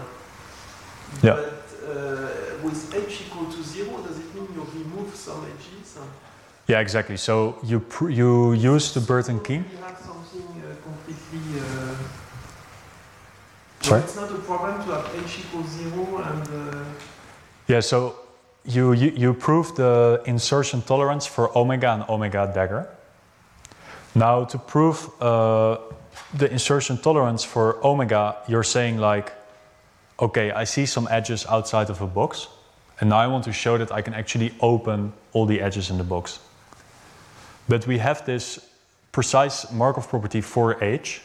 Yeah. But uh, with h equal to zero, does it mean you remove some edges? Yeah, exactly. So you pr- you use the Burton-Keane. You have something completely. Uh, Sorry? Well, it's not a problem to have h equals zero and. Uh, Yeah, so you, you you prove the insertion tolerance for omega and omega dagger. Now to prove uh, the insertion tolerance for omega, you're saying like, okay, I see some edges outside of a box, and now I want to show that I can actually open all the edges in the box. But we have this precise Markov property for h,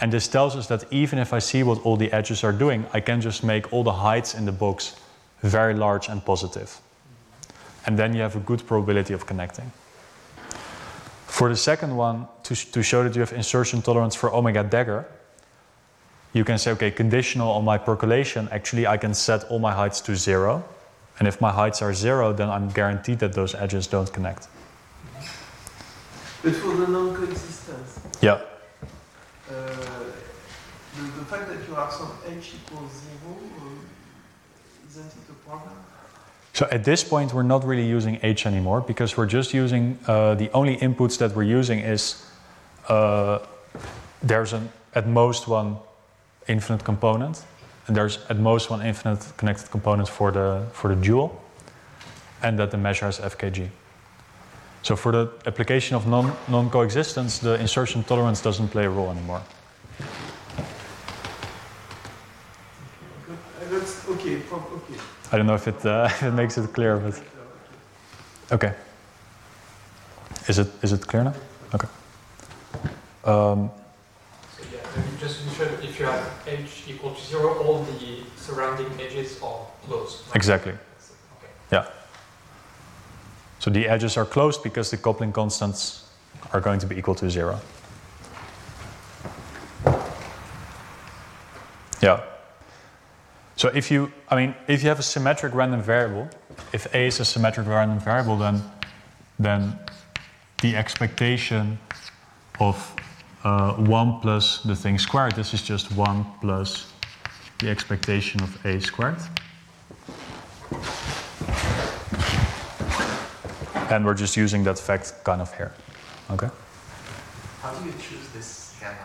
and this tells us that even if I see what all the edges are doing, I can just make all the heights in the box very large and positive. And then you have a good probability of connecting. For the second one, to, to show that you have insertion tolerance for omega dagger, you can say, okay, conditional on my percolation, actually I can set all my heights to zero. And if my heights are zero, then I'm guaranteed that those edges don't connect. but for the non-coexistence, Yeah. uh, the, the fact that you have some h equals zero, it a problem? So at this point, we're not really using H anymore because we're just using uh, the only inputs that we're using is uh, there's an at most one infinite component, and there's at most one infinite connected component for the for the dual, and that the measure is FKG. So for the application of non non coexistence, the insertion tolerance doesn't play a role anymore. Good. Uh, that's okay. Prob- okay. I don't know if it uh, if it makes it clear, but okay. Is it is it clear now? Okay. Um, So yeah, maybe just that if you have h equal to zero, all the surrounding edges are closed. right? Exactly. Okay. So the edges are closed because the coupling constants are going to be equal to zero. Yeah. So if you, I mean, if you have a symmetric random variable, if A is a symmetric random variable, then then the expectation of uh, one plus the thing squared, this is just one plus the expectation of A squared. And we're just using that fact kind of here. Okay? How do you choose this gamma?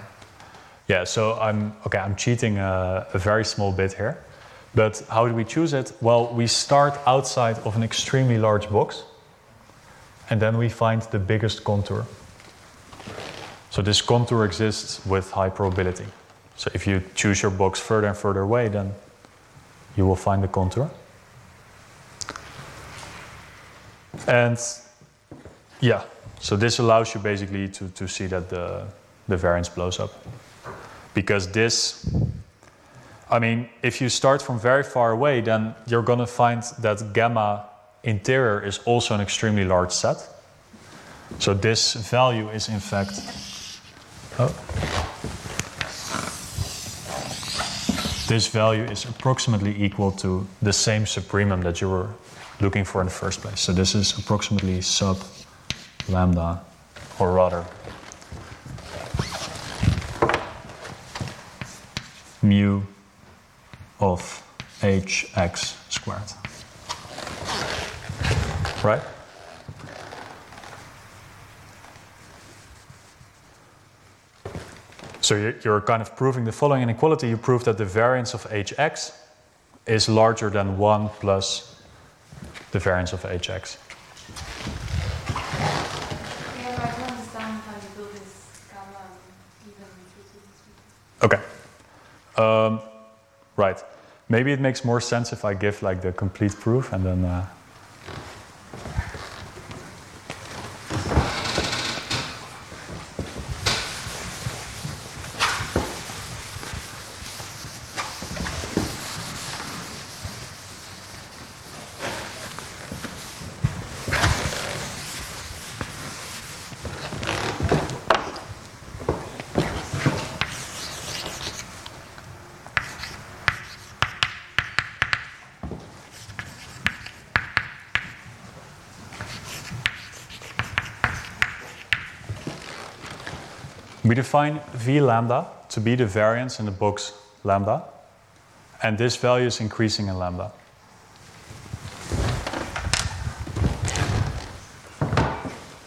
Yeah, so I'm okay, I'm cheating a, a very small bit here. But how do we choose it? Well, we start outside of an extremely large box and then we find the biggest contour. So this contour exists with high probability. So if you choose your box further and further away, then you will find the contour. And yeah, so this allows you basically to, to see that the, the variance blows up. Because this, I mean, if you start from very far away, then you're going to find that gamma interior is also an extremely large set. So this value is in fact. Oh. This value is approximately equal to the same supremum that you were looking for in the first place. So this is approximately sub lambda, or rather, mu of hx squared. Right? So you're- kind of proving the following inequality. You prove that the variance of hx is larger than 1 plus the variance of hx. Yeah, but I don't understand how you build this gamma even with Okay. Um, right. Maybe it makes more sense if I give like the complete proof and then. Uh, We define v lambda to be the variance in the box lambda, and this value is increasing in lambda.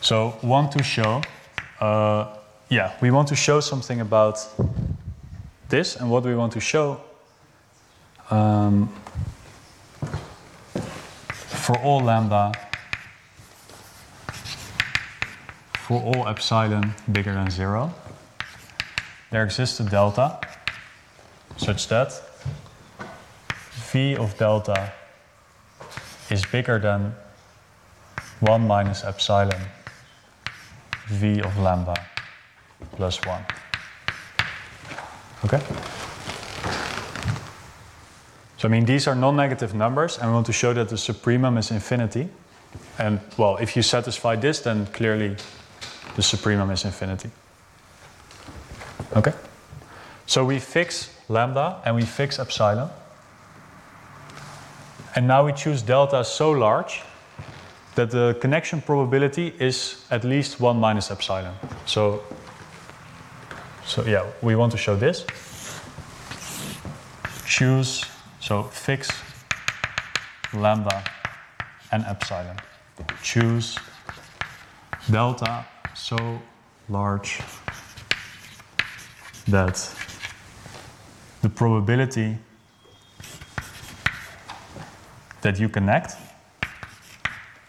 So, want to show, uh, yeah, we want to show something about this, and what we want to show um, for all lambda for all epsilon bigger than zero, there exists a delta such that v of delta is bigger than 1 minus epsilon v of lambda plus 1. Okay? So, I mean, these are non negative numbers, and we want to show that the supremum is infinity. And, well, if you satisfy this, then clearly the supremum is infinity. Okay? So we fix lambda and we fix epsilon. And now we choose delta so large that the connection probability is at least 1 minus epsilon. So, so yeah, we want to show this. Choose, so fix lambda and epsilon. Choose delta so large that the probability that you connect,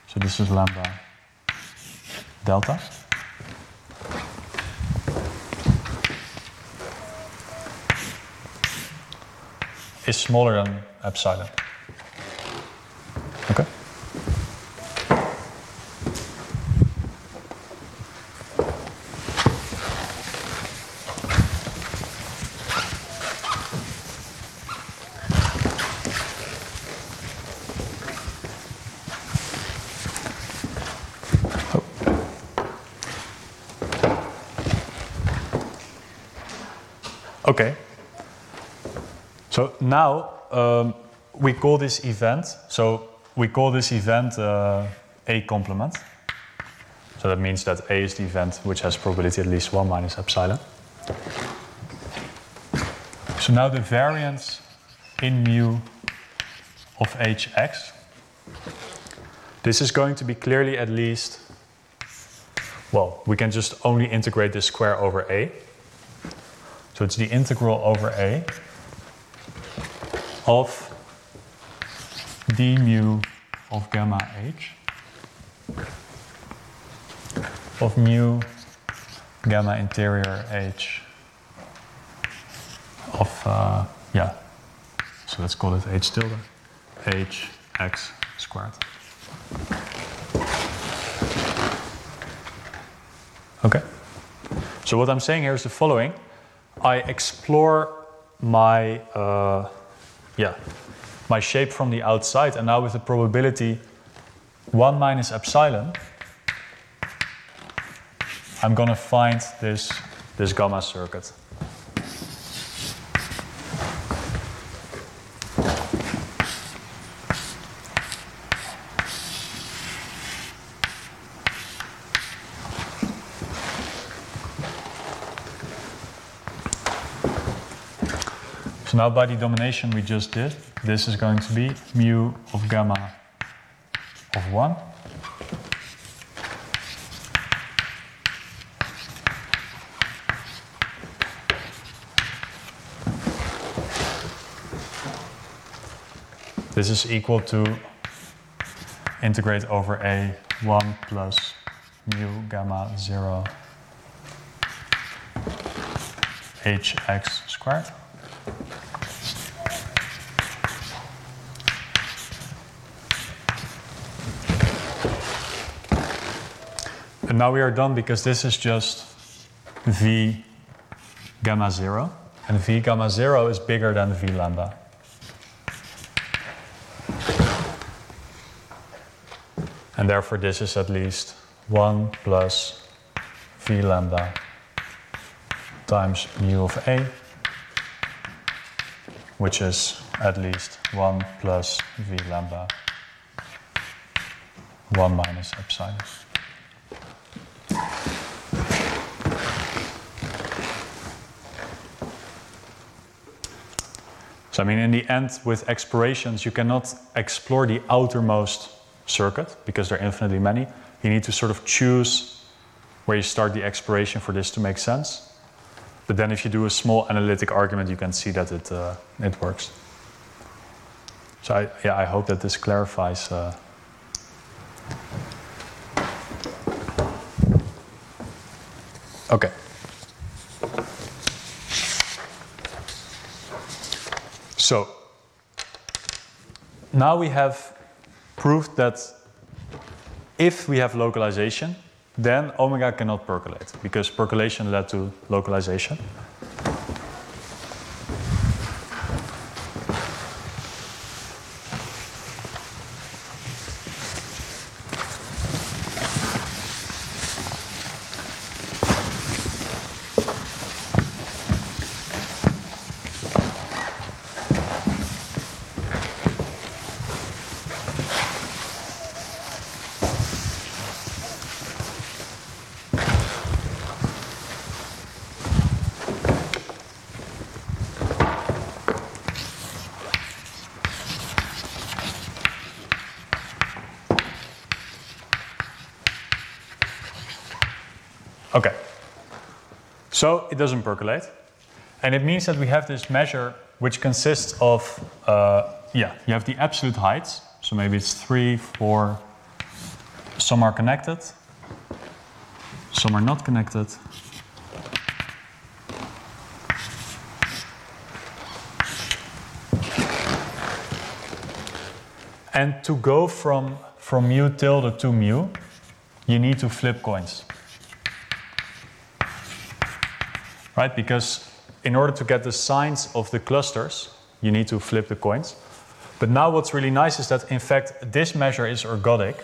so this is lambda delta, is smaller than epsilon. Okay? So now um, we call this event. So we call this event uh, a complement. So that means that A is the event which has probability at least 1 minus epsilon. So now the variance in mu of hx, this is going to be clearly at least, well, we can just only integrate this square over A. So it's the integral over A of d mu of gamma h of mu gamma interior h of, uh, yeah, so let's call it h tilde, h x squared. Okay. So what I'm saying here is the following: I explore my uh, yeah my shape from the outside, and now with the probability one minus epsilon, I'm gonna find this this gamma circuit. Now by the domination we just did, this is going to be mu of gamma of 1. This is equal to integrate over a 1 plus mu gamma 0 hx squared. And now we are done because this is just V gamma 0. And V gamma 0 is bigger than V lambda. And therefore this is at least 1 plus V lambda times mu of A, which is at least 1 plus V lambda 1 minus epsilon. So, I mean, in the end, with explorations, you cannot explore the outermost circuit because there are infinitely many. You need to sort of choose where you start the exploration for this to make sense. But then, if you do a small analytic argument, you can see that it, uh, it works. So, I, yeah, I hope that this clarifies. Uh, okay. So now we have proved that if we have localization, then omega cannot percolate because percolation led to localization. Okay. So it doesn't percolate. And it means that we have this measure which consists of, uh, yeah, you have the absolute heights. So maybe it's three, four, some are connected, some are not connected. And to go from, from mu tilde to mu, you need to flip coins. Right? Because in order to get the signs of the clusters, you need to flip the coins. But now what's really nice is that in fact this measure is ergodic.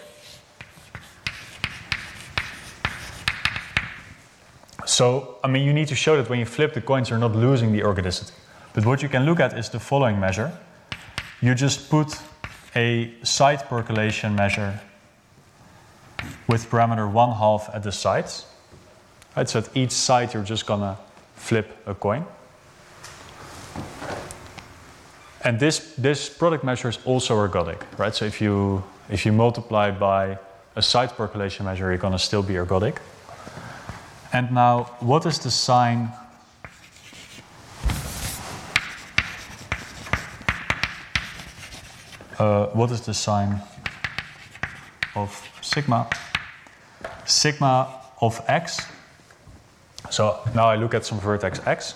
So, I mean, you need to show that when you flip the coins, you're not losing the ergodicity. But what you can look at is the following measure. You just put a site percolation measure with parameter 1 half at the sites. Right, so at each site, you're just gonna flip a coin. And this, this product measure is also ergodic, right? So if you, if you multiply by a site percolation measure, you're gonna still be ergodic. And now, what is the sign uh, what is the sign of sigma? Sigma of x so now I look at some vertex x.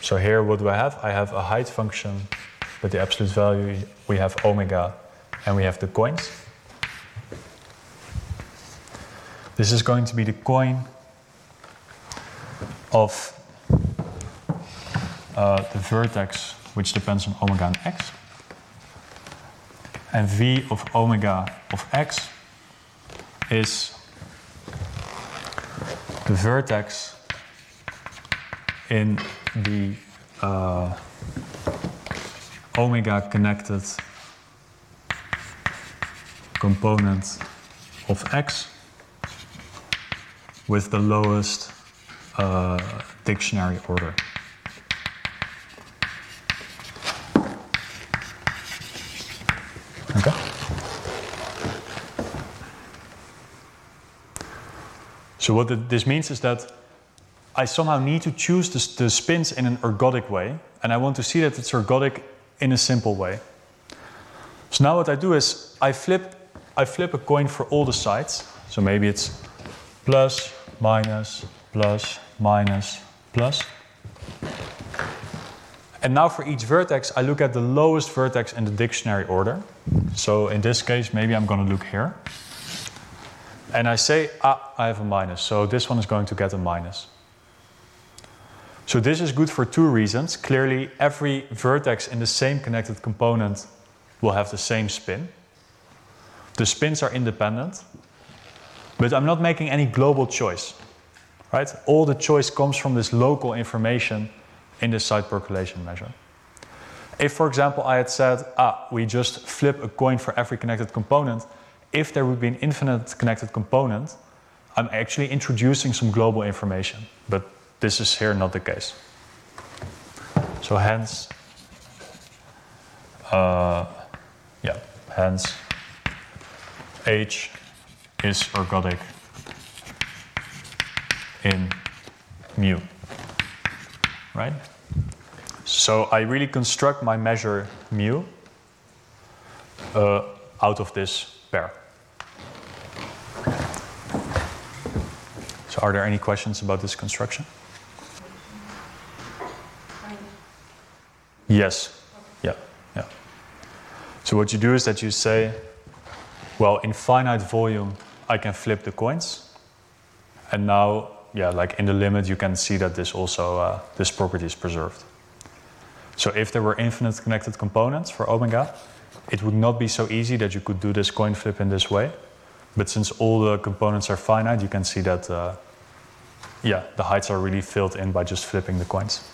So here what do I have? I have a height function with the absolute value. We have omega and we have the coins. This is going to be the coin of uh, the vertex which depends on omega and x. And v of omega of x is the vertex in the uh, omega connected component of x with the lowest uh, dictionary order. So what this means is that I somehow need to choose the, the spins in an ergodic way, and I want to see that it's ergodic in a simple way. So now what I do is I flip, I flip a coin for all the sites. So maybe it's plus, minus, plus, minus, plus. And now for each vertex, I look at the lowest vertex in the dictionary order. So in this case, maybe I'm going to look here. And I say, ah, I have a minus. So this one is going to get a minus. So this is good for two reasons. Clearly, every vertex in the same connected component will have the same spin. The spins are independent, but I'm not making any global choice. Right? All the choice comes from this local information in the site percolation measure. If, for example, I had said, ah, we just flip a coin for every connected component, if there would be an infinite connected component, I'm actually introducing some global information. But this is here not the case. So hence, uh, yeah, hence H is ergodic in mu, right? So I really construct my measure mu uh, out of this pair. So are there any questions about this construction? Yes. Yeah. Yeah. So what you do is that you say, well, in finite volume, I can flip the coins, and now, yeah, like in the limit, you can see that this also uh, this property is preserved. So if there were infinite connected components for omega, it would not be so easy that you could do this coin flip in this way. But since all the components are finite, you can see that, uh, yeah, the heights are really filled in by just flipping the coins.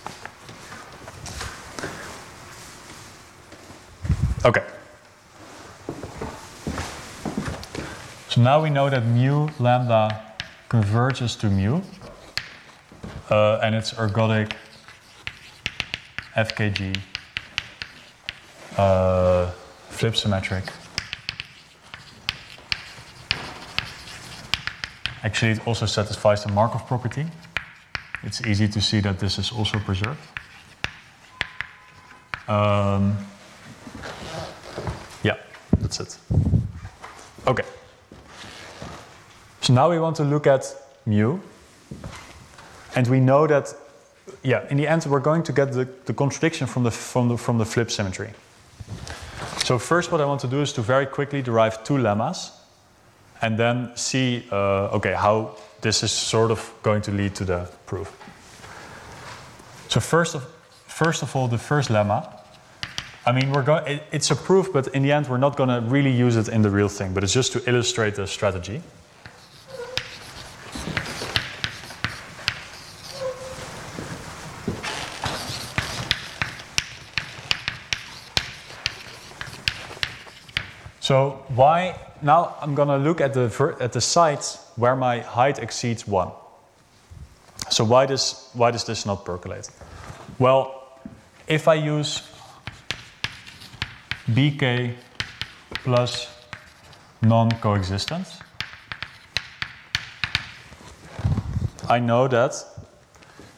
Okay. So now we know that mu lambda converges to mu, uh, and it's ergodic FKG uh, flip symmetric. Actually, it also satisfies the Markov property. It's easy to see that this is also preserved. Um, yeah, that's it. Okay. So now we want to look at mu. And we know that, yeah, in the end, we're going to get the, the contradiction from the, from, the, from the flip symmetry. So first what I want to do is to very quickly derive two lemmas and then see, uh, okay, how this is sort of going to lead to the proof. So first of, first of all, the first lemma, I mean, we're going, it, it's a proof, but in the end, we're not going to really use it in the real thing, but it's just to illustrate the strategy. So why now I'm going to look at the at the sites where my height exceeds one. So why does why does this not percolate? Well, if I use bk plus non-coexistence, I know that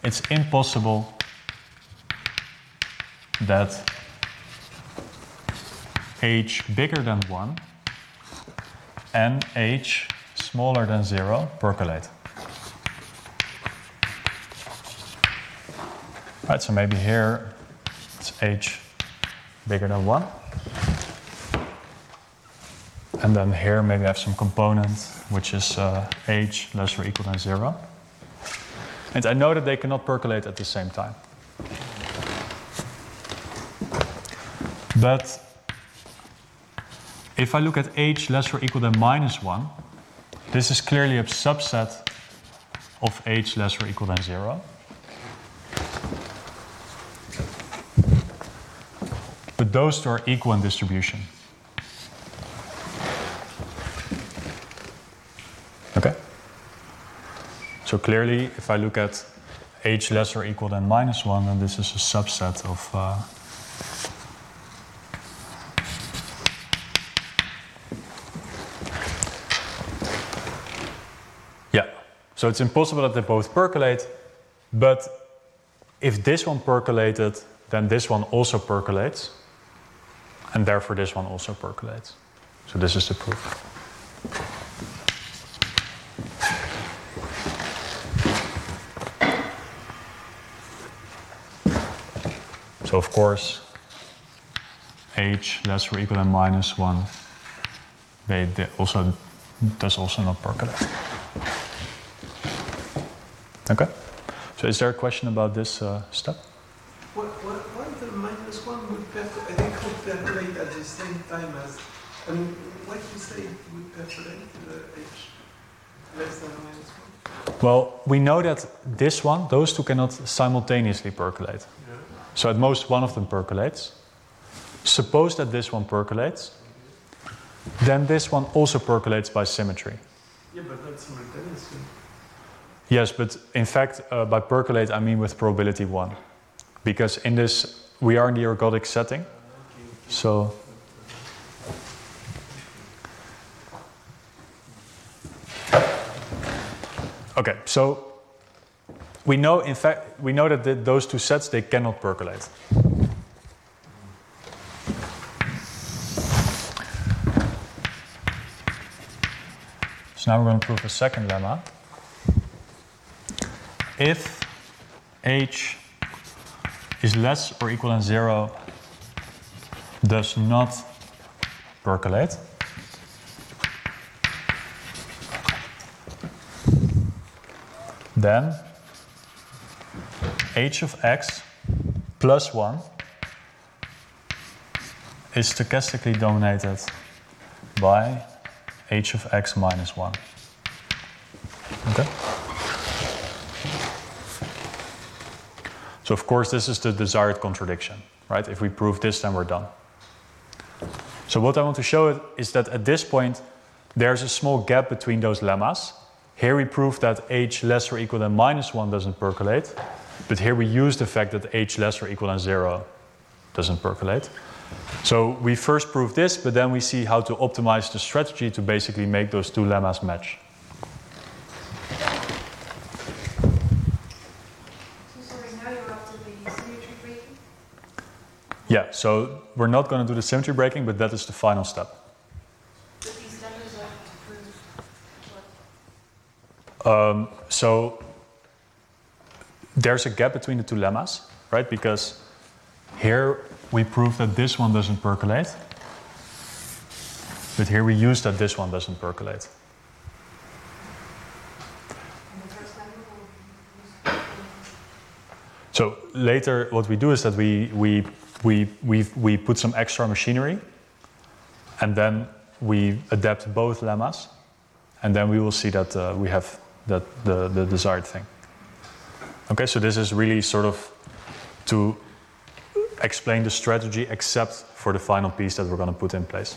it's impossible that h bigger than 1 and h smaller than 0 percolate. Right, so maybe here it's h bigger than 1. And then here maybe I have some component which is uh, h less or equal than 0. And I know that they cannot percolate at the same time. But if I look at h less or equal than minus 1, this is clearly a subset of h less or equal than 0. But those two are equal in distribution. Okay? So clearly, if I look at h less or equal than minus 1, then this is a subset of. Uh, yeah, so it's impossible that they both percolate, but if this one percolated, then this one also percolates, and therefore this one also percolates. So this is the proof. So of course, h less or equal than minus 1 they, also does also not percolate. Okay. So is there a question about this uh, step? What, what, why the minus one would percolate, I think would percolate at the same time as, I mean, what you say it would percolate the H less than minus one? Well, we know that this one, those two cannot simultaneously percolate. Yeah. So at most one of them percolates. Suppose that this one percolates, then this one also percolates by symmetry. Yeah, but not simultaneously. Yes, but in fact, uh, by percolate, I mean with probability 1. Because in this, we are in the ergodic setting. So. Okay, so we know, in fact, we know that the, those two sets they cannot percolate. So now we're going to prove a second lemma. If h is less or equal than zero, does not percolate. Then h of x plus 1 is stochastically dominated by h of x minus 1. Okay? So of course this is the desired contradiction, right? If we prove this, then we're done. So what I want to show is that at this point, there's a small gap between those lemmas. Here we prove that h less or equal than minus 1 doesn't percolate. But here we use the fact that h less or equal than 0 doesn't percolate. So we first prove this, but then we see how to optimize the strategy to basically make those two lemmas match. So sorry, now you're up to the symmetry breaking? Yeah, so we're not going to do the symmetry breaking, but that is the final step. Um, so there's a gap between the two lemmas, right? Because here we prove that this one doesn't percolate, but here we use that this one doesn't percolate. So later, what we do is that we we we we we put some extra machinery, and then we adapt both lemmas, and then we will see that uh, we have that the the desired thing. Okay, so this is really sort of to explain the strategy, except for the final piece that we're going to put in place.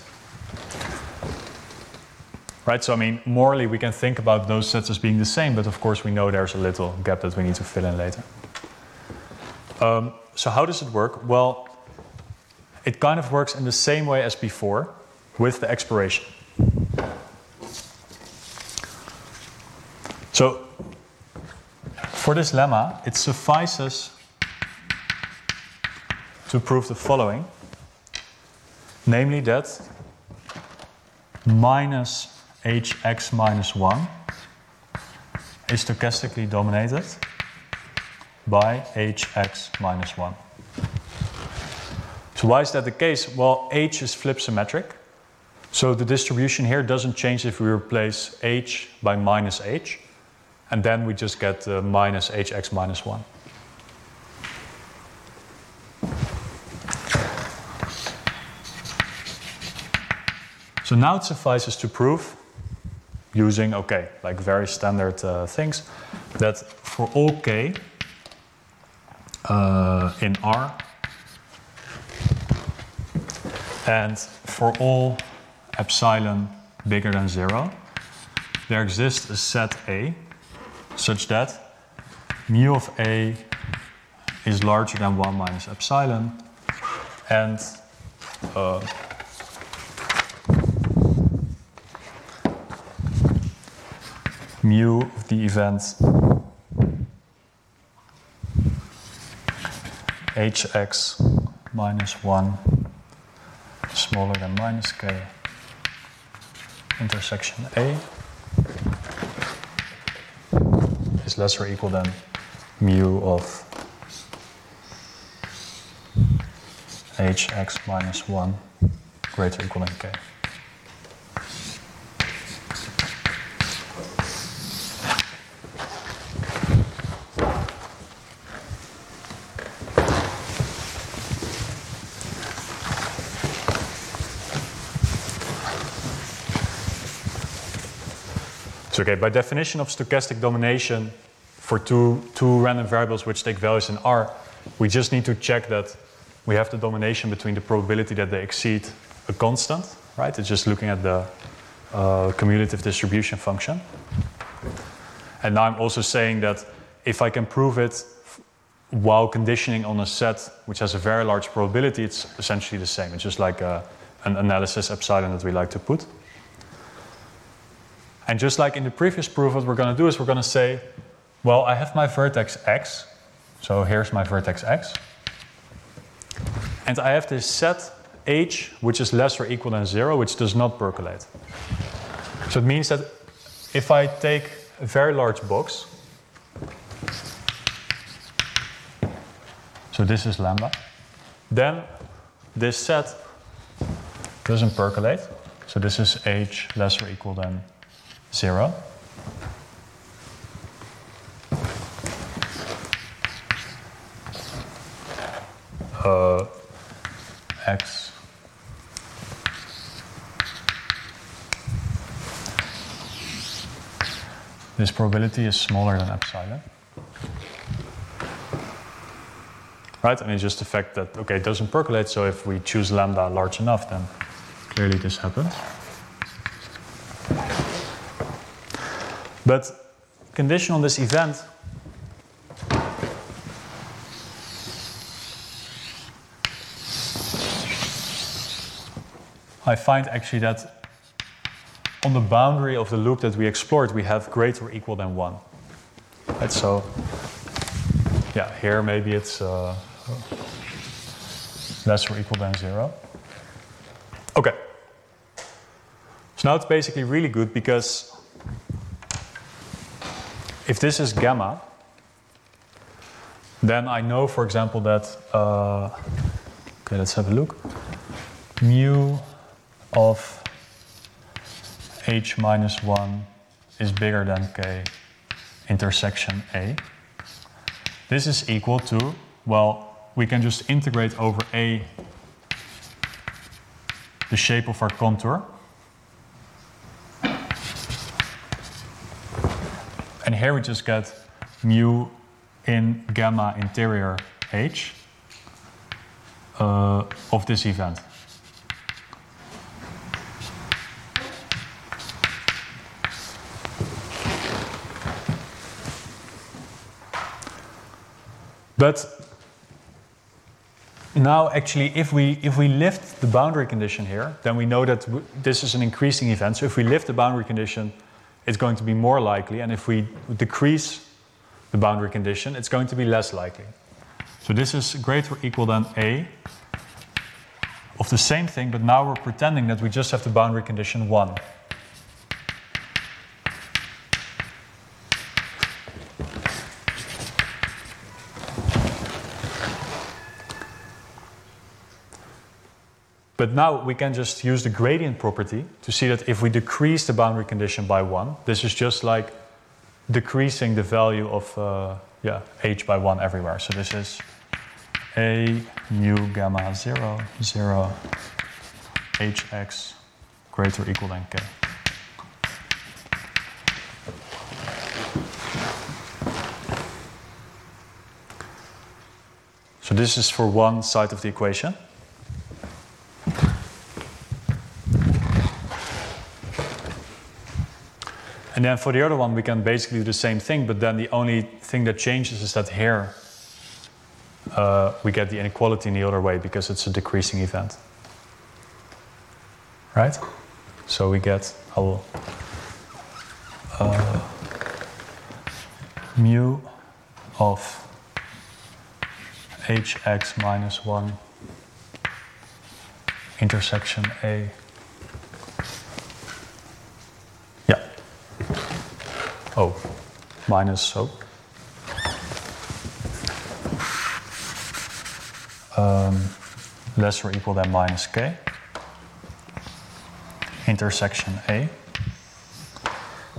Right, so I mean, morally, we can think about those sets as being the same, but of course, we know there's a little gap that we need to fill in later. Um, so, how does it work? Well, it kind of works in the same way as before with the exploration. So, for this lemma, it suffices to prove the following namely, that minus hx minus 1 is stochastically dominated by hx minus 1. So why is that the case? Well, h is flip symmetric. So the distribution here doesn't change if we replace h by minus h, and then we just get uh, minus hx minus 1. So now it suffices to prove, using, okay, like very standard uh, things, that for all k uh, in R, and for all epsilon bigger than zero, there exists a set A such that mu of A is larger than 1 minus epsilon. And uh, mu of the event hx minus 1 smaller than minus k intersection A is less or equal than mu of hx minus 1 greater equal than k. So okay, by definition of stochastic domination for two, two random variables which take values in R, we just need to check that we have the domination between the probability that they exceed a constant, right? It's just looking at the uh, cumulative distribution function. And now I'm also saying that if I can prove it while conditioning on a set which has a very large probability, it's essentially the same. It's just like a, an analysis epsilon that we like to put. And just like in the previous proof, what we're going to do is we're going to say, well, I have my vertex x. So here's my vertex x. And I have this set h, which is less or equal than 0, which does not percolate. So it means that if I take a very large box, so this is lambda, then this set doesn't percolate. So this is h less or equal than 0. Uh, x this probability is smaller than epsilon. Right, and it's just the fact that, okay, it doesn't percolate, so if we choose lambda large enough, then clearly this happens. But condition on this event I find actually that on the boundary of the loop that we explored, we have greater or equal than 1. Right, so, yeah, here maybe it's uh, less or equal than 0. Okay. So now it's basically really good because if this is gamma, then I know, for example, that, uh, okay, let's have a look. Mu of h minus 1 is bigger than k intersection A. This is equal to, well, we can just integrate over A the shape of our contour. And here we just get mu in gamma interior h uh, of this event. But now actually if we if we lift the boundary condition here then we know that this is an increasing event so if we lift the boundary condition it's going to be more likely and if we decrease the boundary condition it's going to be less likely. So this is greater or equal than a of the same thing but now we're pretending that we just have the boundary condition 1 But now we can just use the gradient property to see that if we decrease the boundary condition by one, this is just like decreasing the value of uh, yeah h by one everywhere. So this is a mu gamma 0, 0, hx greater or equal than k. So this is for one side of the equation. And then for the other one, we can basically do the same thing, but then the only thing that changes is that here uh, we get the inequality in the other way because it's a decreasing event. Right? So we get uh, mu of hx minus 1 intersection a. Oh, minus, O. Um, less or equal than minus k. Intersection a.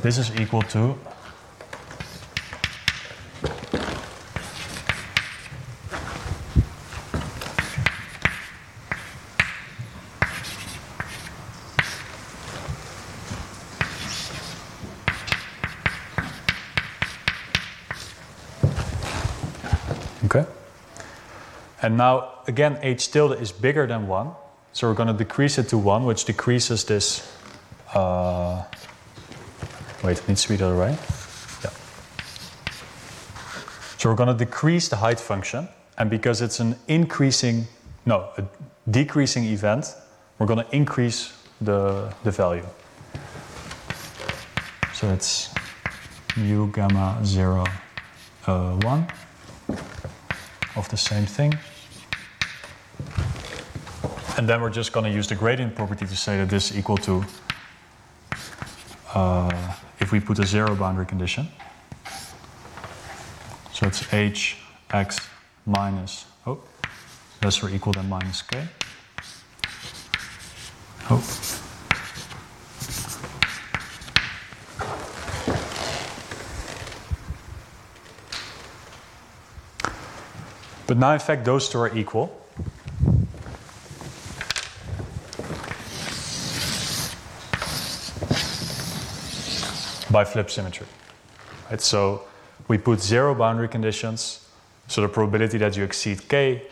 This is equal to Okay. And now, again, h tilde is bigger than 1. So we're going to decrease it to 1, which decreases this. Uh, wait, it needs to be the other way. Yeah. So we're going to decrease the height function. And because it's an increasing, no, a decreasing event, we're going to increase the, the value. So it's mu gamma 0, uh, 1 of the same thing. And then we're just going to use the gradient property to say that this is equal to, uh, if we put a zero boundary condition. So it's h x minus, oh, less or equal than minus k. Oh. But now, in fact, those two are equal. By flip symmetry. Right? So we put zero boundary conditions, so the probability that you exceed k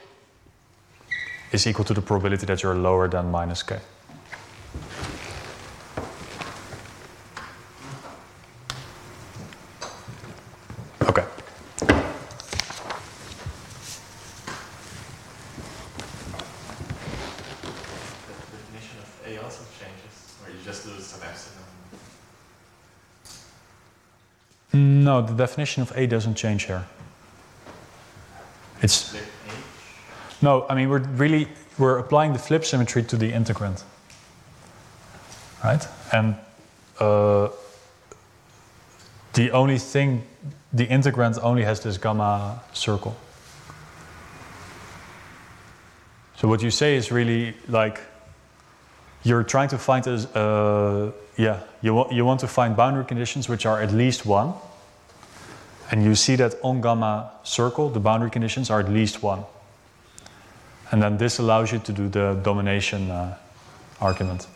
is equal to the probability that you're lower than minus k. Okay. The definition of A also changes, or you just lose some epsilon. No, the definition of A doesn't change here. It's no, I mean we're really we're applying the flip symmetry to the integrand, right? And uh, the only thing, the integrand only has this gamma circle. So what you say is really like you're trying to find a uh, yeah you want you want to find boundary conditions which are at least one, and you see that on gamma circle the boundary conditions are at least one, and then this allows you to do the domination uh, argument.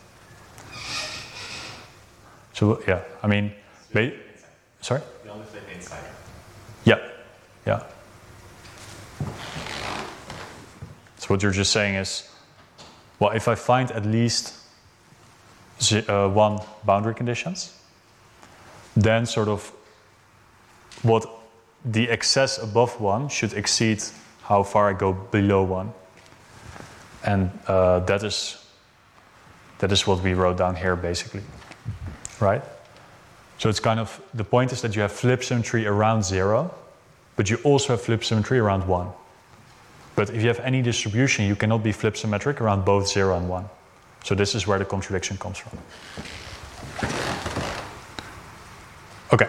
So yeah, I mean, ba- sorry. You only flip inside. Yeah, yeah. So what you're just saying is, well, if I find at least uh, one boundary conditions, then sort of what the excess above one should exceed how far I go below one, and uh, that is that is what we wrote down here basically, right? So it's kind of the point is that you have flip symmetry around zero, but you also have flip symmetry around one. But if you have any distribution, you cannot be flip symmetric around both zero and one. So this is where the contradiction comes from. Okay.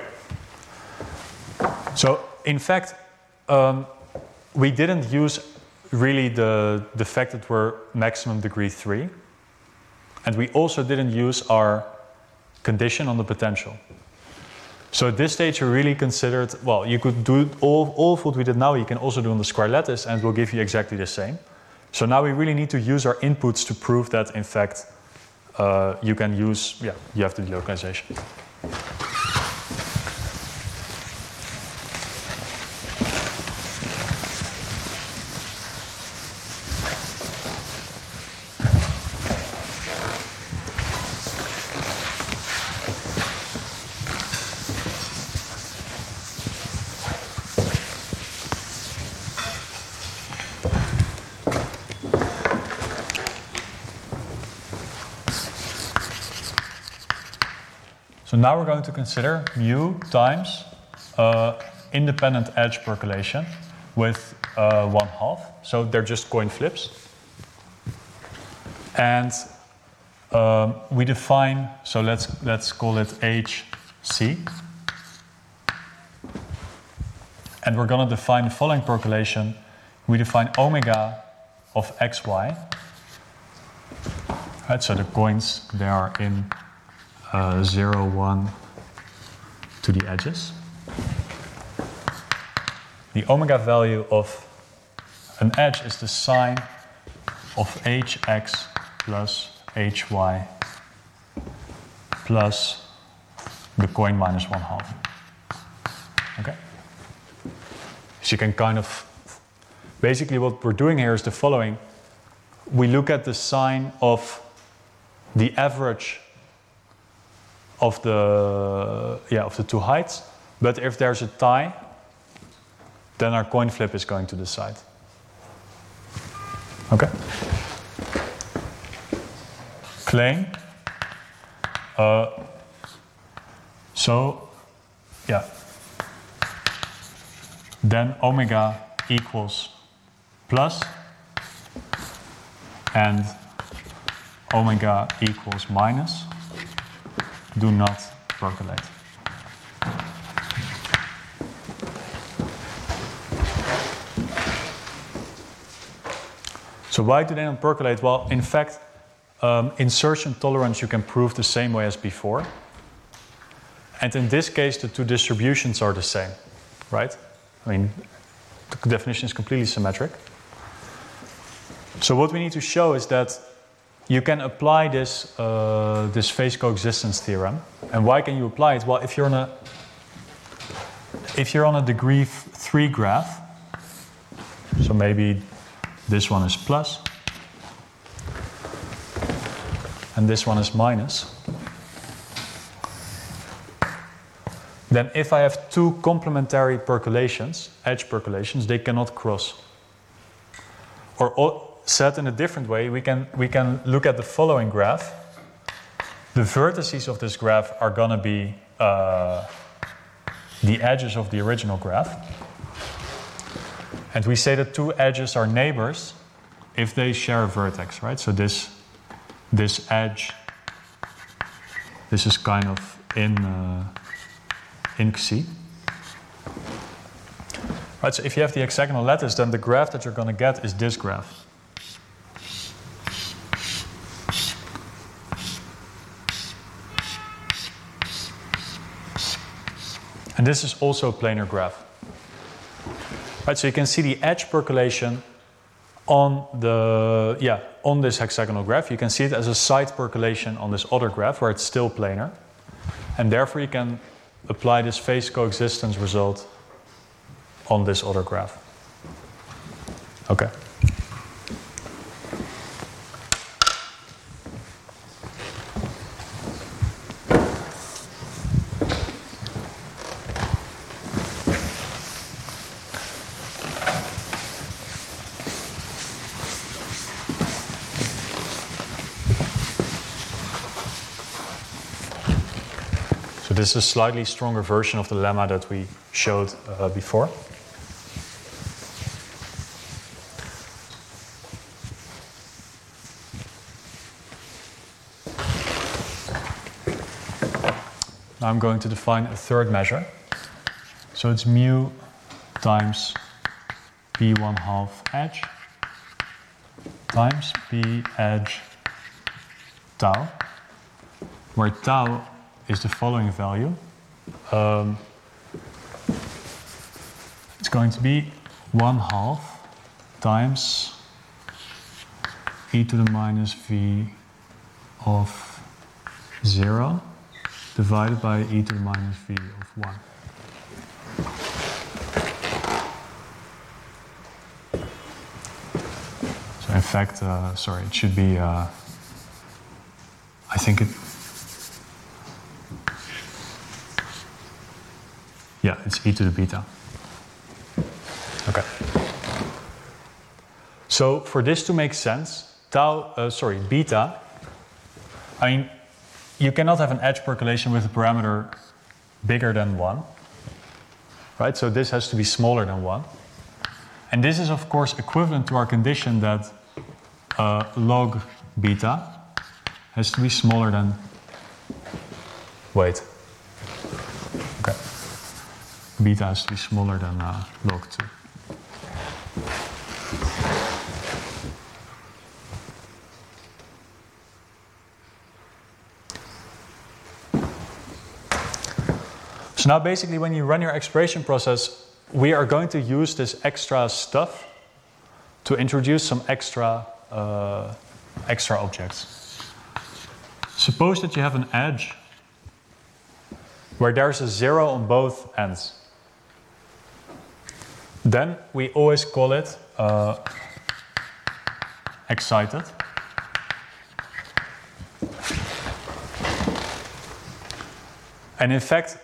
So in fact, um, we didn't use really the, the fact that we're maximum degree 3. And we also didn't use our condition on the potential. So at this stage, we really considered, well, you could do all, all of what we did now, you can also do on the square lattice, and it will give you exactly the same. So now we really need to use our inputs to prove that, in fact, uh, you can use, yeah, you have the delocalization. Now we're going to consider mu times uh, independent edge percolation with uh, one half. So they're just coin flips. And um, we define, so let's, let's call it HC. And we're going to define the following percolation. We define omega of xy. Right, so the coins, they are in uh, 0, 1 to the edges. The omega value of an edge is the sign of hx plus hy plus the coin minus 1 half. Okay? So you can kind of. Basically, what we're doing here is the following we look at the sign of the average of the yeah of the two heights. But if there's a tie, then our coin flip is going to the side. Okay. Claim. Uh, so, yeah. Then omega equals plus and omega equals minus do not percolate. So why do they not percolate? Well, in fact, um, insertion tolerance you can prove the same way as before. And in this case, the two distributions are the same, right? I mean, the definition is completely symmetric. So what we need to show is that you can apply this, uh, this phase coexistence theorem. And why can you apply it? Well, if you're on a, if you're on a degree three graph, so maybe this one is plus, and this one is minus, then if I have two complementary percolations, edge percolations, they cannot cross. Or said in a different way, we can, we can look at the following graph. The vertices of this graph are going to be uh, the edges of the original graph. And we say that two edges are neighbors if they share a vertex, right? So this, this edge, this is kind of in, uh, in Xi. Right, so if you have the hexagonal lattice, then the graph that you're going to get is this graph. And this is also a planar graph. Right, so you can see the edge percolation on the yeah on this hexagonal graph. You can see it as a site percolation on this other graph where it's still planar. And therefore you can apply this phase coexistence result on this other graph. Okay. Is a slightly stronger version of the lemma that we showed uh, before. Now I'm going to define a third measure. So it's mu times b1 half edge times p edge tau, where tau is the following value. Um, it's going to be 1 half times e to the minus v of 0 divided by e to the minus v of 1. So in fact, uh, sorry, it should be, uh, I think it, yeah, it's e to the beta. Okay. So for this to make sense, tau, uh, sorry, beta, I mean, you cannot have an edge percolation with a parameter bigger than 1, right? So this has to be smaller than 1. And this is, of course, equivalent to our condition that uh, log beta has to be smaller than, wait, beta to be smaller than uh, log 2. So now basically when you run your exploration process, we are going to use this extra stuff to introduce some extra, uh, extra objects. Suppose that you have an edge where there's a zero on both ends. Then we always call it uh, excited. And in fact,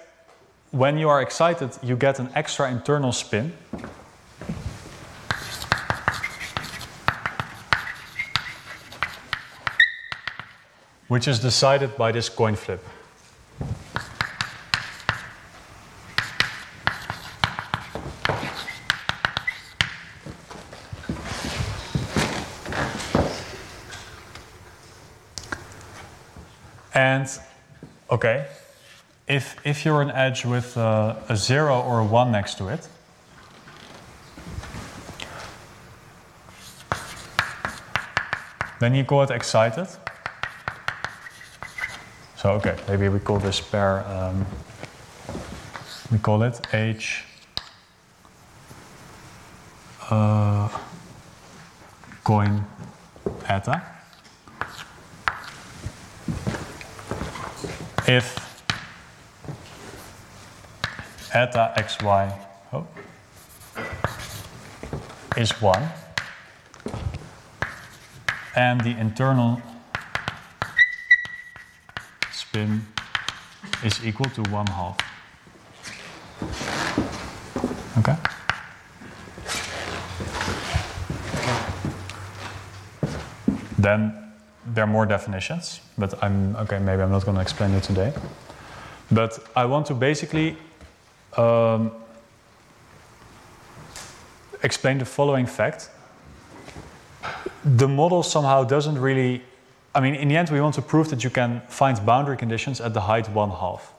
when you are excited, you get an extra internal spin. Which is decided by this coin flip. And, okay, if, if you're an edge with a 0 or a 1 next to it, then you call it excited. So, okay, maybe we call this pair, um, we call it H uh, coin eta. If eta xy oh, is 1 and the internal spin is equal to 1 half. Okay? Then there are more definitions, but I'm okay, maybe I'm not going to explain it today. But I want to basically um, explain the following fact. The model somehow doesn't really, I mean, in the end, we want to prove that you can find boundary conditions at the height one half.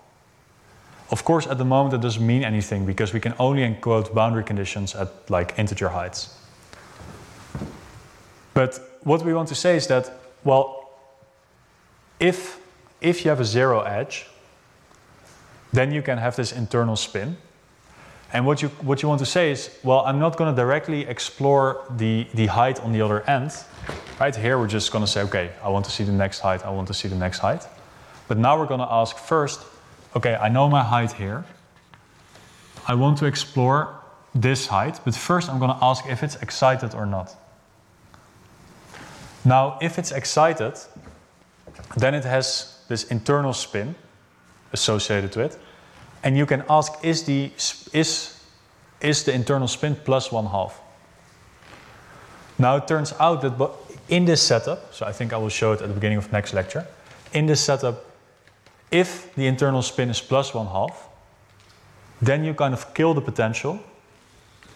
Of course, at the moment, that doesn't mean anything because we can only encode boundary conditions at like integer heights. But what we want to say is that, well, if, if you have a zero edge, then you can have this internal spin. And what you, what you want to say is, well, I'm not going to directly explore the, the height on the other end. Right here, we're just going to say, okay, I want to see the next height, I want to see the next height. But now we're going to ask first, okay, I know my height here. I want to explore this height, but first I'm going to ask if it's excited or not. Now, if it's excited, then it has this internal spin associated to it. And you can ask, is the, is, is the internal spin plus one half? Now it turns out that in this setup, so I think I will show it at the beginning of next lecture. In this setup, if the internal spin is plus one half, then you kind of kill the potential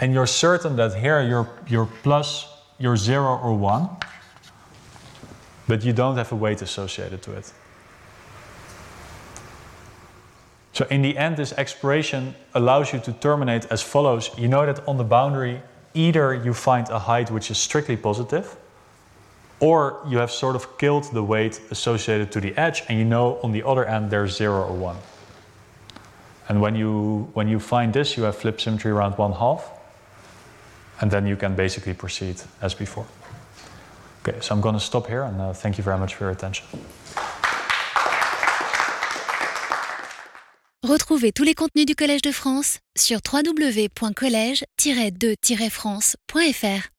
and you're certain that here you're, you're plus, you're zero or one, but you don't have a weight associated to it. So in the end, this exploration allows you to terminate as follows. You know that on the boundary, either you find a height which is strictly positive, Or you have sort of killed the weight associated to the edge and you know on the other end there's zero or one. And when you, when you find this, you have flip symmetry around one half. And then you can basically proceed as before. Okay, so I'm going to stop here and uh, thank you very much for your attention. Retrouvez tous les contenus du Collège de France sur www.colège-2-france.fr.